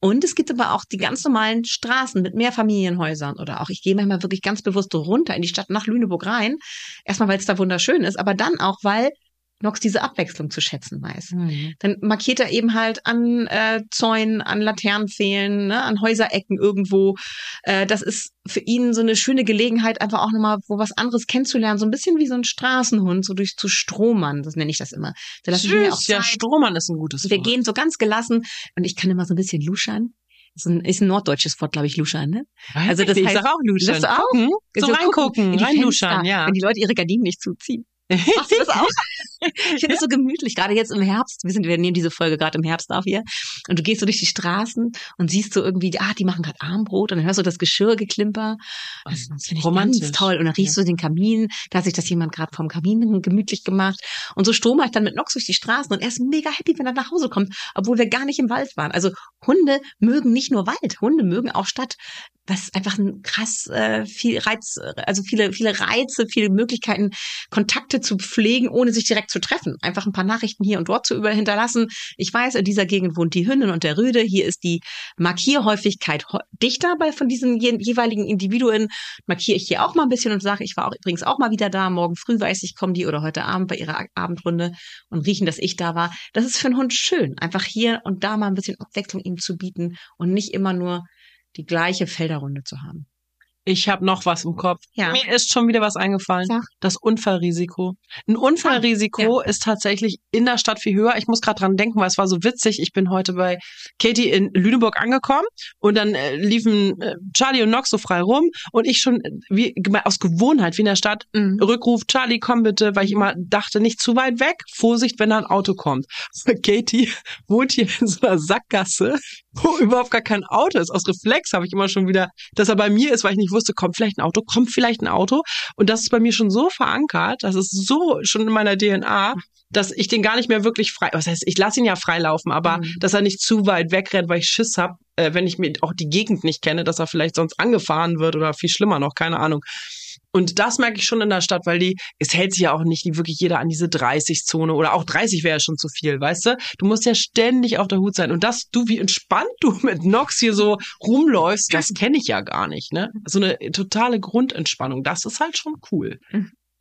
Und es gibt aber auch die ganz normalen Straßen mit Mehrfamilienhäusern oder auch ich gehe manchmal wirklich ganz bewusst runter in die Stadt nach Lüneburg rein. Erstmal, weil es da wunderschön ist, aber dann auch, weil Nox diese Abwechslung zu schätzen weiß. Mhm. Dann markiert er eben halt an äh, Zäunen, an Laternenpfählen, ne, an Häuserecken irgendwo. Äh, das ist für ihn so eine schöne Gelegenheit, einfach auch nochmal wo was anderes kennenzulernen. So ein bisschen wie so ein Straßenhund, so durch zu stromern, das nenne ich das immer. Da lasse ich mir auch ja. Strohmann ist ein gutes Wir Wort. gehen so ganz gelassen und ich kann immer so ein bisschen luschern. Ist ein, ist ein norddeutsches Wort, glaube ich, luschern, ne? Also das ich heißt- sag auch Luschern. Sagst du auch? Gucken, so, So reingucken, in die reinluschern, Fenster, ja. Wenn die Leute ihre Gardinen nicht zuziehen. Machst du das auch? Ich finde es so gemütlich, gerade jetzt im Herbst. Wir sind, wir nehmen diese Folge gerade im Herbst auf hier. Und du gehst so durch die Straßen und siehst so irgendwie, ah, die machen gerade Armbrot und dann hörst du das Geschirrgeklimper. Das, das finde ich Romantisch. ganz toll. Und dann riechst du den Kamin. Da hat sich das jemand gerade vom Kamin gemütlich gemacht. Und so strome ich dann mit Nox durch die Straßen und er ist mega happy, wenn er nach Hause kommt, obwohl wir gar nicht im Wald waren. Also Hunde mögen nicht nur Wald, Hunde mögen auch Stadt. Was einfach ein krass äh, viel Reiz, also viele, viele Reize, viele Möglichkeiten, Kontakte zu pflegen, ohne sich direkt zu treffen. Einfach ein paar Nachrichten hier und dort zu über hinterlassen. Ich weiß, in dieser Gegend wohnt die Hündin und der Rüde. Hier ist die Markierhäufigkeit dichter bei von diesen je, jeweiligen Individuen. Markiere ich hier auch mal ein bisschen und sage, ich war auch übrigens auch mal wieder da. Morgen früh weiß ich, kommen die oder heute Abend bei ihrer Abendrunde und riechen, dass ich da war. Das ist für einen Hund schön, einfach hier und da mal ein bisschen Abwechslung ihm zu bieten und nicht immer nur die gleiche Felderrunde zu haben. Ich habe noch was im Kopf. Ja. Mir ist schon wieder was eingefallen. Sag. Das Unfallrisiko. Ein Unfallrisiko ist tatsächlich in der Stadt viel höher. Ich muss gerade dran denken, weil es war so witzig. Ich bin heute bei Katie in Lüneburg angekommen und dann äh, liefen äh, Charlie und Nox so frei rum und ich schon äh, wie aus Gewohnheit wie in der Stadt Mhm. Rückruf, Charlie, komm bitte, weil ich immer dachte, nicht zu weit weg. Vorsicht, wenn da ein Auto kommt. Katie wohnt hier in so einer Sackgasse, wo überhaupt gar kein Auto ist. Aus Reflex habe ich immer schon wieder, dass er bei mir ist, weil ich nicht wusste, kommt vielleicht ein Auto, kommt vielleicht ein Auto. Und das ist bei mir schon so verankert, das ist so schon in meiner DNA, dass ich den gar nicht mehr wirklich frei, was heißt, ich lasse ihn ja freilaufen, aber Mhm. dass er nicht zu weit wegrennt, weil ich Schiss hab, äh, wenn ich mir auch die Gegend nicht kenne, dass er vielleicht sonst angefahren wird oder viel schlimmer noch, keine Ahnung. Und das merke ich schon in der Stadt, weil die, es hält sich ja auch nicht wirklich jeder an diese 30-Zone oder auch 30 wäre ja schon zu viel, weißt du? Du musst ja ständig auf der Hut sein. Und dass du, wie entspannt du mit Nox hier so rumläufst, das kenne ich ja gar nicht, ne? So eine totale Grundentspannung, das ist halt schon cool.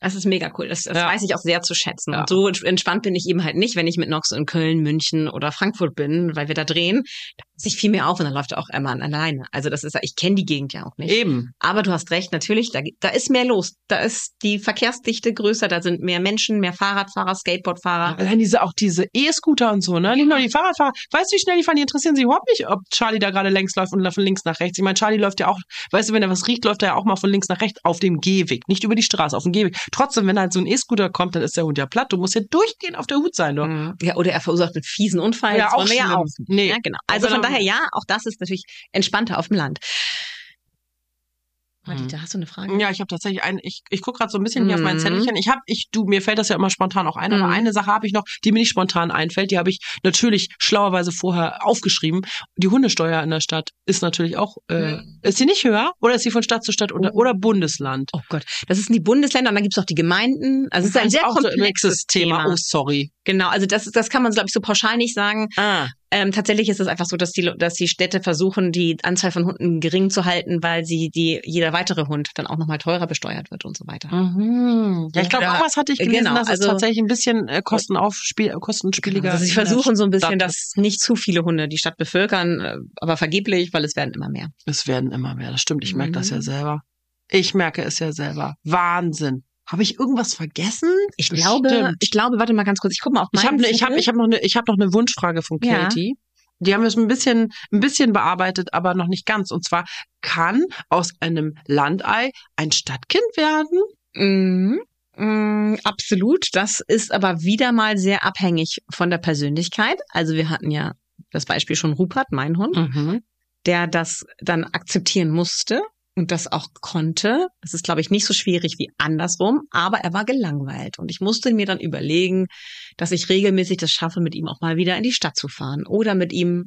Das ist mega cool. Das, das Ja. weiß ich auch sehr zu schätzen. Ja. Und so entspannt bin ich eben halt nicht, wenn ich mit Nox in Köln, München oder Frankfurt bin, weil wir da drehen. Da passe ich viel mehr auf und dann läuft auch Emma alleine. Also das ist, ich kenne die Gegend ja auch nicht. Eben. Aber du hast recht, natürlich, da, da ist mehr los. Da ist die Verkehrsdichte größer, da sind mehr Menschen, mehr Fahrradfahrer, Skateboardfahrer. Allein diese, auch diese E-Scooter und so, ne? Nicht nur die Fahrradfahrer. Weißt du, wie schnell die fahren? Die interessieren sich überhaupt nicht, ob Charlie da gerade längs läuft und von links nach rechts. Ich meine, Charlie läuft ja auch, weißt du, wenn er was riecht, läuft er ja auch mal von links nach rechts auf dem Gehweg. Nicht über die Straße, auf dem Gehweg. Trotzdem, wenn halt so ein E-Scooter kommt, dann ist der Hund ja platt. Du musst ja durchgehend auf der Hut sein, du. Ja, oder er verursacht einen fiesen Unfall. Ja, auch ja auch. Nee. Ja, genau. Also Aber von dann- daher, ja, auch das ist natürlich entspannter auf dem Land. Madita, hast du eine Frage? Ja, ich habe tatsächlich einen, ich, ich gucke gerade so ein bisschen hier auf mein Mhm. Zettelchen. Ich habe, ich, du, mir fällt das ja immer spontan auch ein, aber Mhm. eine Sache habe ich noch, die mir nicht spontan einfällt, die habe ich natürlich schlauerweise vorher aufgeschrieben. Die Hundesteuer in der Stadt ist natürlich auch, äh, ist sie nicht höher oder ist sie von Stadt zu Stadt oder, Oh. oder Bundesland? Oh Gott, das sind die Bundesländer und dann gibt's auch die Gemeinden. Also es ist ein sehr auch so ein komplexes Thema. Oh, sorry. Genau, also das, das kann man, glaube ich, so pauschal nicht sagen. Ah. Ähm, tatsächlich ist es einfach so, dass die, dass die Städte versuchen, die Anzahl von Hunden gering zu halten, weil sie die jeder weitere Hund dann auch nochmal teurer besteuert wird und so weiter. Mhm. Ja, ich glaube, Ja, irgendwas hatte ich gelesen, genau, dass es also- tatsächlich ein bisschen äh, kostenaufspiel, äh, kostenspieliger Also sie in der versuchen so ein bisschen, dass nicht zu viele Hunde die Stadt bevölkern, äh, aber vergeblich, weil es werden immer mehr. Es werden immer mehr, das stimmt. Ich merke das ja Mhm. selber. Ich merke es ja selber. Wahnsinn. Habe ich irgendwas vergessen? Ich glaube, Bestimmt. ich glaube, warte mal ganz kurz, ich guck mal auf Ich habe ne, ich hab, ich hab noch eine ich hab noch eine Wunschfrage von Ja. Katie. Die haben wir schon ein bisschen ein bisschen bearbeitet, aber noch nicht ganz. Und zwar kann aus einem Landei ein Stadtkind werden? Mhm. Mm, absolut. Das ist aber wieder mal sehr abhängig von der Persönlichkeit. Also wir hatten ja das Beispiel schon Rupert, mein Hund, Mhm. der das dann akzeptieren musste und das auch konnte. Das ist, glaube ich, nicht so schwierig wie andersrum, aber er war gelangweilt und ich musste mir dann überlegen, dass ich regelmäßig das schaffe, mit ihm auch mal wieder in die Stadt zu fahren oder mit ihm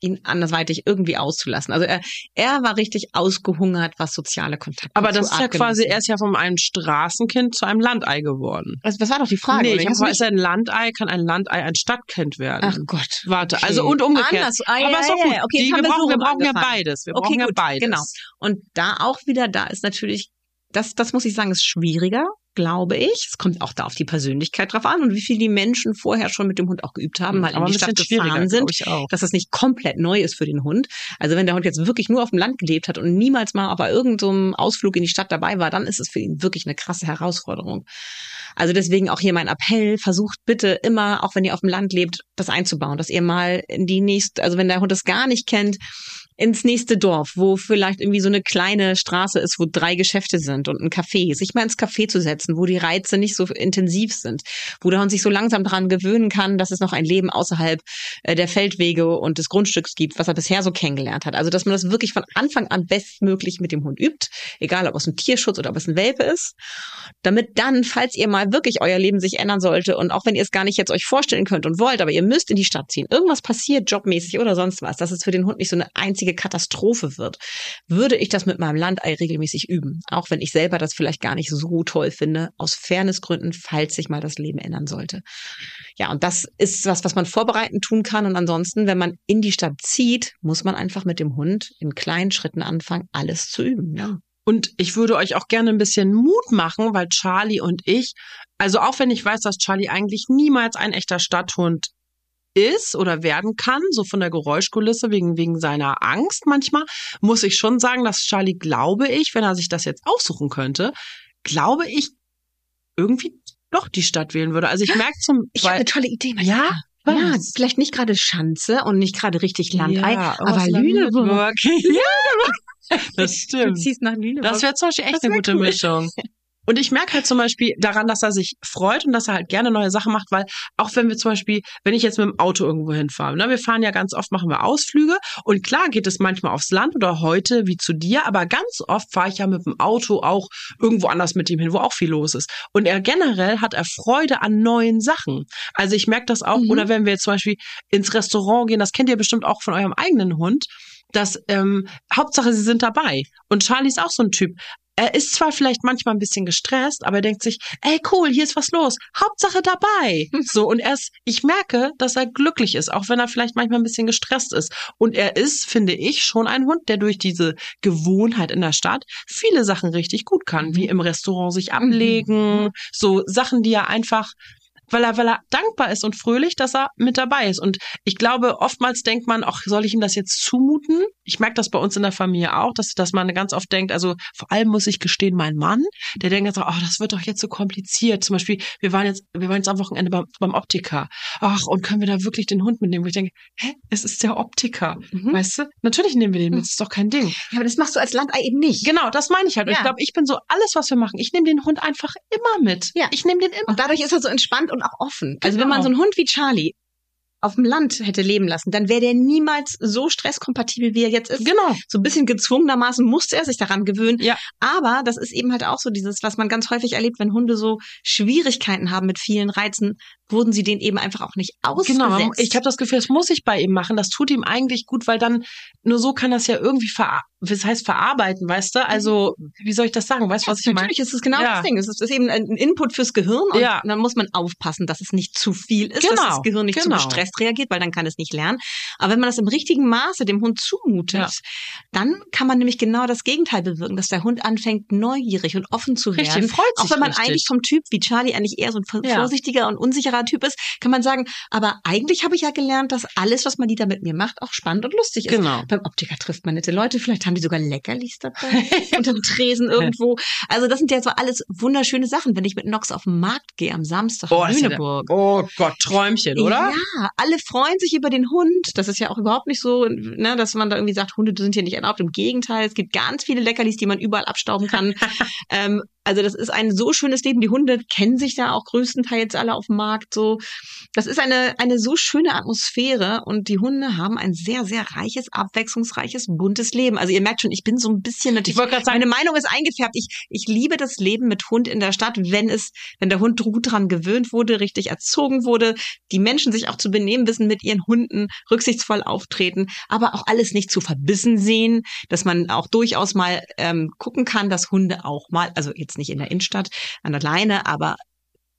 ihn andersweitig irgendwie auszulassen. Also er, er war richtig ausgehungert, was soziale Kontakte Aber das ist ja quasi, er ist ja von einem Straßenkind zu einem Landei geworden. Also das war doch die Frage. nee, ich habe du ist ein Landei, kann ein Landei ein Stadtkind werden? Ach Gott. Warte, Okay. also und umgekehrt. Anders. Ah, Aber ja, ist doch gut. ja. Okay, Die, wir brauchen, wir brauchen ja beides. Wir Okay, brauchen ja gut, beides. genau. Und da auch wieder, da ist natürlich, das, das muss ich sagen, ist schwieriger, glaube ich. Es kommt auch da auf die Persönlichkeit drauf an und wie viel die Menschen vorher schon mit dem Hund auch geübt haben, mal Aber in die Stadt gefahren sind. Dass das nicht komplett neu ist für den Hund. Also wenn der Hund jetzt wirklich nur auf dem Land gelebt hat und niemals mal bei irgendeinem Ausflug in die Stadt dabei war, dann ist es für ihn wirklich eine krasse Herausforderung. Also deswegen auch hier mein Appell, versucht bitte immer, auch wenn ihr auf dem Land lebt, das einzubauen, dass ihr mal in die nächste, also wenn der Hund das gar nicht kennt, ins nächste Dorf, wo vielleicht irgendwie so eine kleine Straße ist, wo drei Geschäfte sind und ein Café, sich mal ins Café zu setzen, wo die Reize nicht so intensiv sind, wo der Hund sich so langsam daran gewöhnen kann, dass es noch ein Leben außerhalb äh, der Feldwege und des Grundstücks gibt, was er bisher so kennengelernt hat. Also dass man das wirklich von Anfang an bestmöglich mit dem Hund übt, egal ob es ein Tierschutz oder ob es ein Welpe ist, damit dann, falls ihr mal wirklich euer Leben sich ändern sollte und auch wenn ihr es gar nicht jetzt euch vorstellen könnt und wollt, aber ihr müsst in die Stadt ziehen, irgendwas passiert jobmäßig oder sonst was, dass es für den Hund nicht so eine einzige Katastrophe wird, würde ich das mit meinem Landei regelmäßig üben. Auch wenn ich selber das vielleicht gar nicht so toll finde, aus Fairnessgründen, falls sich mal das Leben ändern sollte. Ja, und das ist was, was man vorbereitend tun kann. Und ansonsten, wenn man in die Stadt zieht, muss man einfach mit dem Hund in kleinen Schritten anfangen, alles zu üben. Ja. Und ich würde euch auch gerne ein bisschen Mut machen, weil Charlie und ich, also auch wenn ich weiß, dass Charlie eigentlich niemals ein echter Stadthund ist oder werden kann, so von der Geräuschkulisse wegen, wegen seiner Angst manchmal, muss ich schon sagen, dass Charlie, glaube ich, wenn er sich das jetzt aussuchen könnte, glaube ich, irgendwie doch die Stadt wählen würde. Also ich merke zum Ich habe eine tolle Idee. ja, Ja, vielleicht nicht gerade Schanze und nicht gerade richtig Landei, Ja, aber was Lüneburg. Ja, das Du stimmt. ziehst nach Lüneburg. Das wäre zum Beispiel echt Das eine gute cool. Mischung. Und ich merke halt zum Beispiel daran, dass er sich freut und dass er halt gerne neue Sachen macht, weil auch wenn wir zum Beispiel, wenn ich jetzt mit dem Auto irgendwo hinfahre, ne, wir fahren ja ganz oft, machen wir Ausflüge und klar geht es manchmal aufs Land oder heute wie zu dir, aber ganz oft fahre ich ja mit dem Auto auch irgendwo anders mit ihm hin, wo auch viel los ist. Und er generell hat er Freude an neuen Sachen. Also ich merke das auch, Mhm. oder wenn wir jetzt zum Beispiel ins Restaurant gehen, das kennt ihr bestimmt auch von eurem eigenen Hund, dass ähm, Hauptsache sie sind dabei. Und Charlie ist auch so ein Typ. Er ist zwar vielleicht manchmal ein bisschen gestresst, aber er denkt sich, ey cool, hier ist was los. Hauptsache dabei. So und er ist, ich merke, dass er glücklich ist, auch wenn er vielleicht manchmal ein bisschen gestresst ist. Und er ist, finde ich, schon ein Hund, der durch diese Gewohnheit in der Stadt viele Sachen richtig gut kann, wie im Restaurant sich ablegen, so Sachen, die er einfach weil er, weil er dankbar ist und fröhlich, dass er mit dabei ist. Und ich glaube, oftmals denkt man, ach, soll ich ihm das jetzt zumuten? Ich merke das bei uns in der Familie auch, dass, dass man ganz oft denkt, also vor allem muss ich gestehen, mein Mann, der denkt jetzt, oh, das wird doch jetzt so kompliziert. Zum Beispiel, wir waren jetzt, wir waren jetzt am Wochenende beim, beim Optiker. Ach, und können wir da wirklich den Hund mitnehmen? Wo ich denke, hä, es ist der Optiker. Mhm. Weißt du? Natürlich nehmen wir den mit, ist doch kein Ding. Ja, aber das machst du als Landei eben nicht. Genau, das meine ich halt. Und Ja. ich glaube, ich bin so alles, was wir machen. Ich nehme den Hund einfach immer mit. Ja. Ich nehme den immer. Und dadurch ist er so entspannt und auch offen. Also Genau. wenn man so einen Hund wie Charlie auf dem Land hätte leben lassen, dann wäre der niemals so stresskompatibel, wie er jetzt ist. Genau. So ein bisschen gezwungenermaßen musste er sich daran gewöhnen. Ja. Aber das ist eben halt auch so dieses, was man ganz häufig erlebt, wenn Hunde so Schwierigkeiten haben mit vielen Reizen, wurden sie denen eben einfach auch nicht ausgesetzt. Genau, ich habe das Gefühl, das muss ich bei ihm machen. Das tut ihm eigentlich gut, weil dann nur so kann das ja irgendwie ver was heißt verarbeiten, weißt du? Also, wie soll ich das sagen? Weißt du, was ich meine? Natürlich ist es genau Ja. das Ding. Es ist, eben ein Input fürs Gehirn und Ja. dann muss man aufpassen, dass es nicht zu viel ist, dass Genau, das Gehirn nicht genau. zu gestresst reagiert, weil dann kann es nicht lernen. Aber wenn man das im richtigen Maße dem Hund zumutet, Ja. dann kann man nämlich genau das Gegenteil bewirken, dass der Hund anfängt, neugierig und offen zu Richtig, werden. freut Auch sich wenn man richtig. eigentlich vom Typ wie Charlie eigentlich eher so ein vor- Ja. vorsichtiger und unsicherer Typ ist, kann man sagen, aber eigentlich habe ich ja gelernt, dass alles, was Madita mit mir macht, auch spannend und lustig ist. Genau. Beim Optiker trifft man nette Leute, vielleicht haben die sogar Leckerlis dabei unterm Tresen irgendwo. Also das sind ja so alles wunderschöne Sachen, wenn ich mit Nox auf den Markt gehe am Samstag Oh, in ist ja Lüneburg. Oh Gott, Träumchen, oder? Ja, alle freuen sich über den Hund. Das ist ja auch überhaupt nicht so, ne, dass man da irgendwie sagt, Hunde sind hier nicht erlaubt. Im Gegenteil, es gibt ganz viele Leckerlis, die man überall abstauben kann. ähm, also das ist ein so schönes Leben. Die Hunde kennen sich da auch größtenteils alle auf dem Markt so. Das ist eine, eine so schöne Atmosphäre und die Hunde haben ein sehr, sehr reiches, abwechslungsreiches, buntes Leben. Also ihr merkt schon, ich bin so ein bisschen natürlich, Ich wollte gerade sagen- meine Meinung ist eingefärbt. Ich, ich liebe das Leben mit Hund in der Stadt, wenn es, wenn der Hund gut dran gewöhnt wurde, richtig erzogen wurde, die Menschen sich auch zu benehmen wissen mit ihren Hunden, rücksichtsvoll auftreten, aber auch alles nicht zu verbissen sehen, dass man auch durchaus mal ähm, gucken kann, dass Hunde auch mal, also jetzt nicht in der Innenstadt an der Leine, aber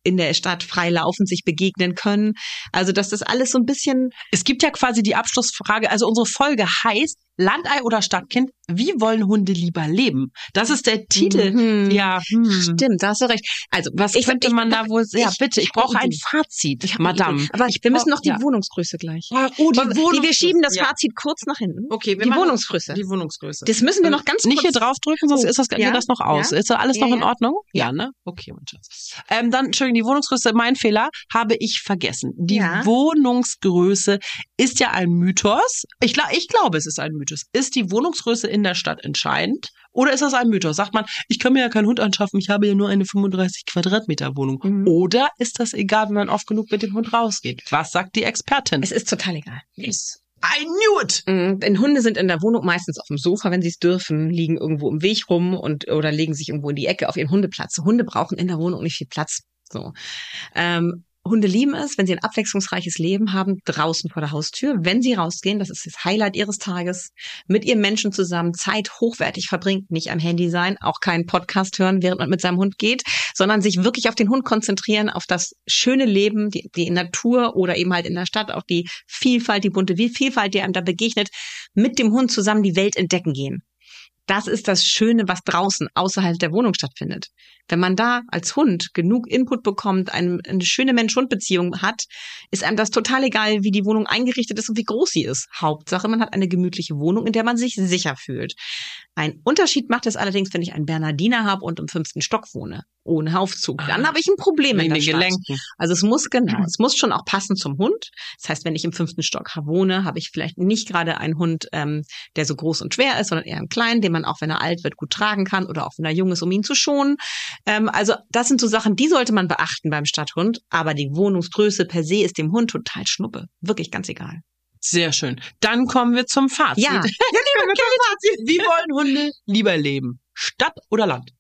in der Stadt frei laufen, sich begegnen können. Also, dass das alles so ein bisschen Es gibt ja quasi die Abschlussfrage. Also unsere Folge heißt Landei oder Stadtkind. Wie wollen Hunde lieber leben? Das ist der Titel. Mhm. Ja. hm. Stimmt, da hast du recht. Also, Was ich, könnte ich, man da wohl? Ja, ich- bitte. Ich ich brauche ein. Fazit, Ich Madame. Aber Ich wir müssen noch die ja. Wohnungsgröße gleich. Ah, Oh, die Wollen wir- Wohnungsgröße. schieben das Ja. Fazit kurz nach hinten. Okay, wir die Wohnungsgröße. Die Wohnungsgröße. Das müssen wir noch ganz Nicht kurz. hier draufdrücken, sonst Oh, ist das, ja? geht das noch aus. Ja? Ist alles noch in. Ordnung? Ja, ne? Okay, mein Schatz. Ähm, dann, Entschuldigung, die Wohnungsgröße, mein Fehler, habe ich vergessen. Die. Wohnungsgröße ist ja ein Mythos. Ich, ich glaube, es ist ein Mythos. Ist die Wohnungsgröße in der Stadt entscheidend? Oder ist das ein Mythos? Sagt man, ich kann mir ja keinen Hund anschaffen, ich habe ja nur eine 35 Quadratmeter Wohnung. Mhm. Oder ist das egal, wenn man oft genug mit dem Hund rausgeht? Was sagt die Expertin? Es ist total egal. Yes. I knew it! Mm, Denn Hunde sind in der Wohnung meistens auf dem Sofa, wenn sie es dürfen, liegen irgendwo im Weg rum und oder legen sich irgendwo in die Ecke auf ihren Hundeplatz. Hunde brauchen in der Wohnung nicht viel Platz. So. Ähm, Hunde lieben es, wenn sie ein abwechslungsreiches Leben haben, draußen vor der Haustür. Wenn sie rausgehen, das ist das Highlight ihres Tages, mit ihrem Menschen zusammen Zeit hochwertig verbringt, nicht am Handy sein, auch keinen Podcast hören, während man mit seinem Hund geht, sondern sich wirklich auf den Hund konzentrieren, auf das schöne Leben, die, die Natur oder eben halt in der Stadt, auch die Vielfalt, die bunte Vielfalt, die einem da begegnet, mit dem Hund zusammen die Welt entdecken gehen. Das ist das Schöne, was draußen außerhalb der Wohnung stattfindet. Wenn man da als Hund genug Input bekommt, eine, eine schöne Mensch-Hund-Beziehung hat, ist einem das total egal, wie die Wohnung eingerichtet ist und wie groß sie ist. Hauptsache, man hat eine gemütliche Wohnung, in der man sich sicher fühlt. Ein Unterschied macht es allerdings, wenn ich einen Bernardiner habe und im fünften Stock wohne, ohne Aufzug. Dann Ah. habe ich ein Problem der den. Gelenken. Also es muss genau, es muss schon auch passen zum Hund. Das heißt, wenn ich im fünften Stock wohne, habe ich vielleicht nicht gerade einen Hund, ähm, der so groß und schwer ist, sondern eher einen kleinen, den man auch, wenn er alt wird, gut tragen kann oder auch wenn er jung ist, um ihn zu schonen. Ähm, also das sind so Sachen, die sollte man beachten beim Stadthund. Aber die Wohnungsgröße per se ist dem Hund total schnuppe. Wirklich ganz egal. Sehr schön. Dann kommen wir zum Fazit. Ja. Wie wollen Hunde lieber leben? Stadt oder Land?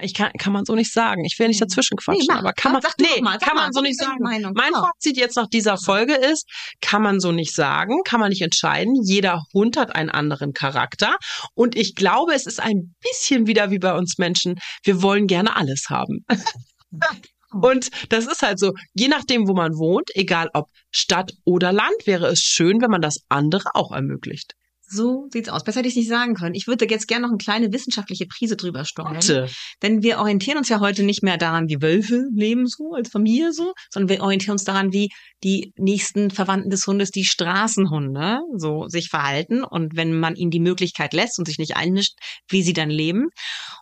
Ich kann, kann man so nicht sagen. Ich will nicht dazwischen quatschen, Nee, mach. aber kann man, nee, mal, kann man so nicht sagen. Meinung? Mein Komm. Fazit jetzt nach dieser Folge ist, kann man so nicht sagen, kann man nicht entscheiden. Jeder Hund hat einen anderen Charakter. Und ich glaube, es ist ein bisschen wieder wie bei uns Menschen. Wir wollen gerne alles haben. Und das ist halt so, je nachdem, wo man wohnt, egal ob Stadt oder Land, wäre es schön, wenn man das andere auch ermöglicht. So sieht's aus. Besser hätte ich nicht sagen können. Ich würde jetzt gerne noch eine kleine wissenschaftliche Prise drüber steuern. Bitte. Denn wir orientieren uns ja heute nicht mehr daran, wie Wölfe leben so als Familie so, sondern wir orientieren uns daran, wie die nächsten Verwandten des Hundes, die Straßenhunde, so sich verhalten und wenn man ihnen die Möglichkeit lässt und sich nicht einmischt, wie sie dann leben.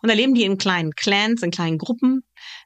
Und da leben die in kleinen Clans, in kleinen Gruppen,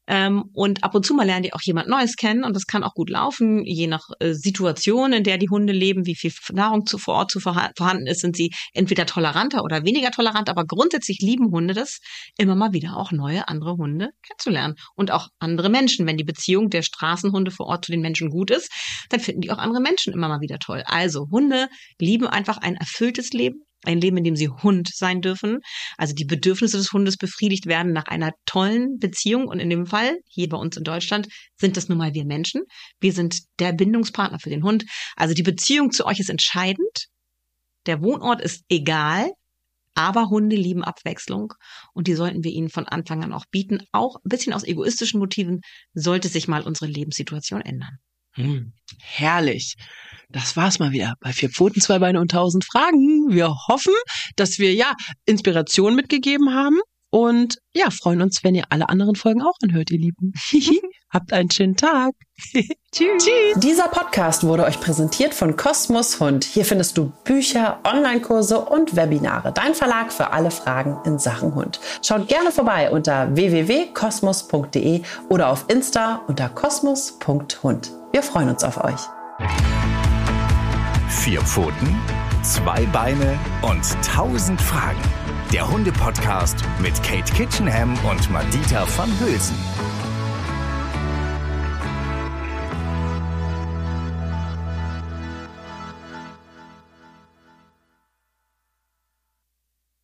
Ähm, und ab und zu mal lernen die auch jemand Neues kennen und das kann auch gut laufen, je nach äh, Situation, in der die Hunde leben, wie viel Nahrung zu, vor Ort zu vorhanden ist, sind sie entweder toleranter oder weniger tolerant, aber grundsätzlich lieben Hunde das, immer mal wieder auch neue andere Hunde kennenzulernen und auch andere Menschen. Wenn die Beziehung der Straßenhunde vor Ort zu den Menschen gut ist, dann finden die auch andere Menschen immer mal wieder toll. Also Hunde lieben einfach ein erfülltes Leben, ein Leben, in dem sie Hund sein dürfen. Also die Bedürfnisse des Hundes befriedigt werden nach einer tollen Beziehung. Und in dem Fall, hier bei uns in Deutschland, sind das nun mal wir Menschen. Wir sind der Bindungspartner für den Hund. Also die Beziehung zu euch ist entscheidend. Der Wohnort ist egal. Aber Hunde lieben Abwechslung und die sollten wir ihnen von Anfang an auch bieten. Auch ein bisschen aus egoistischen Motiven sollte sich mal unsere Lebenssituation ändern. Hm, herrlich. Das war's mal wieder bei Vier Pfoten, zwei Beine und tausend Fragen. Wir hoffen, dass wir ja Inspiration mitgegeben haben und ja, freuen uns, wenn ihr alle anderen Folgen auch anhört, ihr Lieben. Habt einen schönen Tag. Tschüss. Tschüss. Dieser Podcast wurde euch präsentiert von Kosmos Hund. Hier findest du Bücher, Online-Kurse und Webinare. Dein Verlag für alle Fragen in Sachen Hund. Schaut gerne vorbei unter www.kosmos.de oder auf Insta unter kosmos.hund. Wir freuen uns auf euch. Vier Pfoten, zwei Beine und tausend Fragen. Der Hunde-Podcast mit Kate Kitchenham und Madita van Hülsen.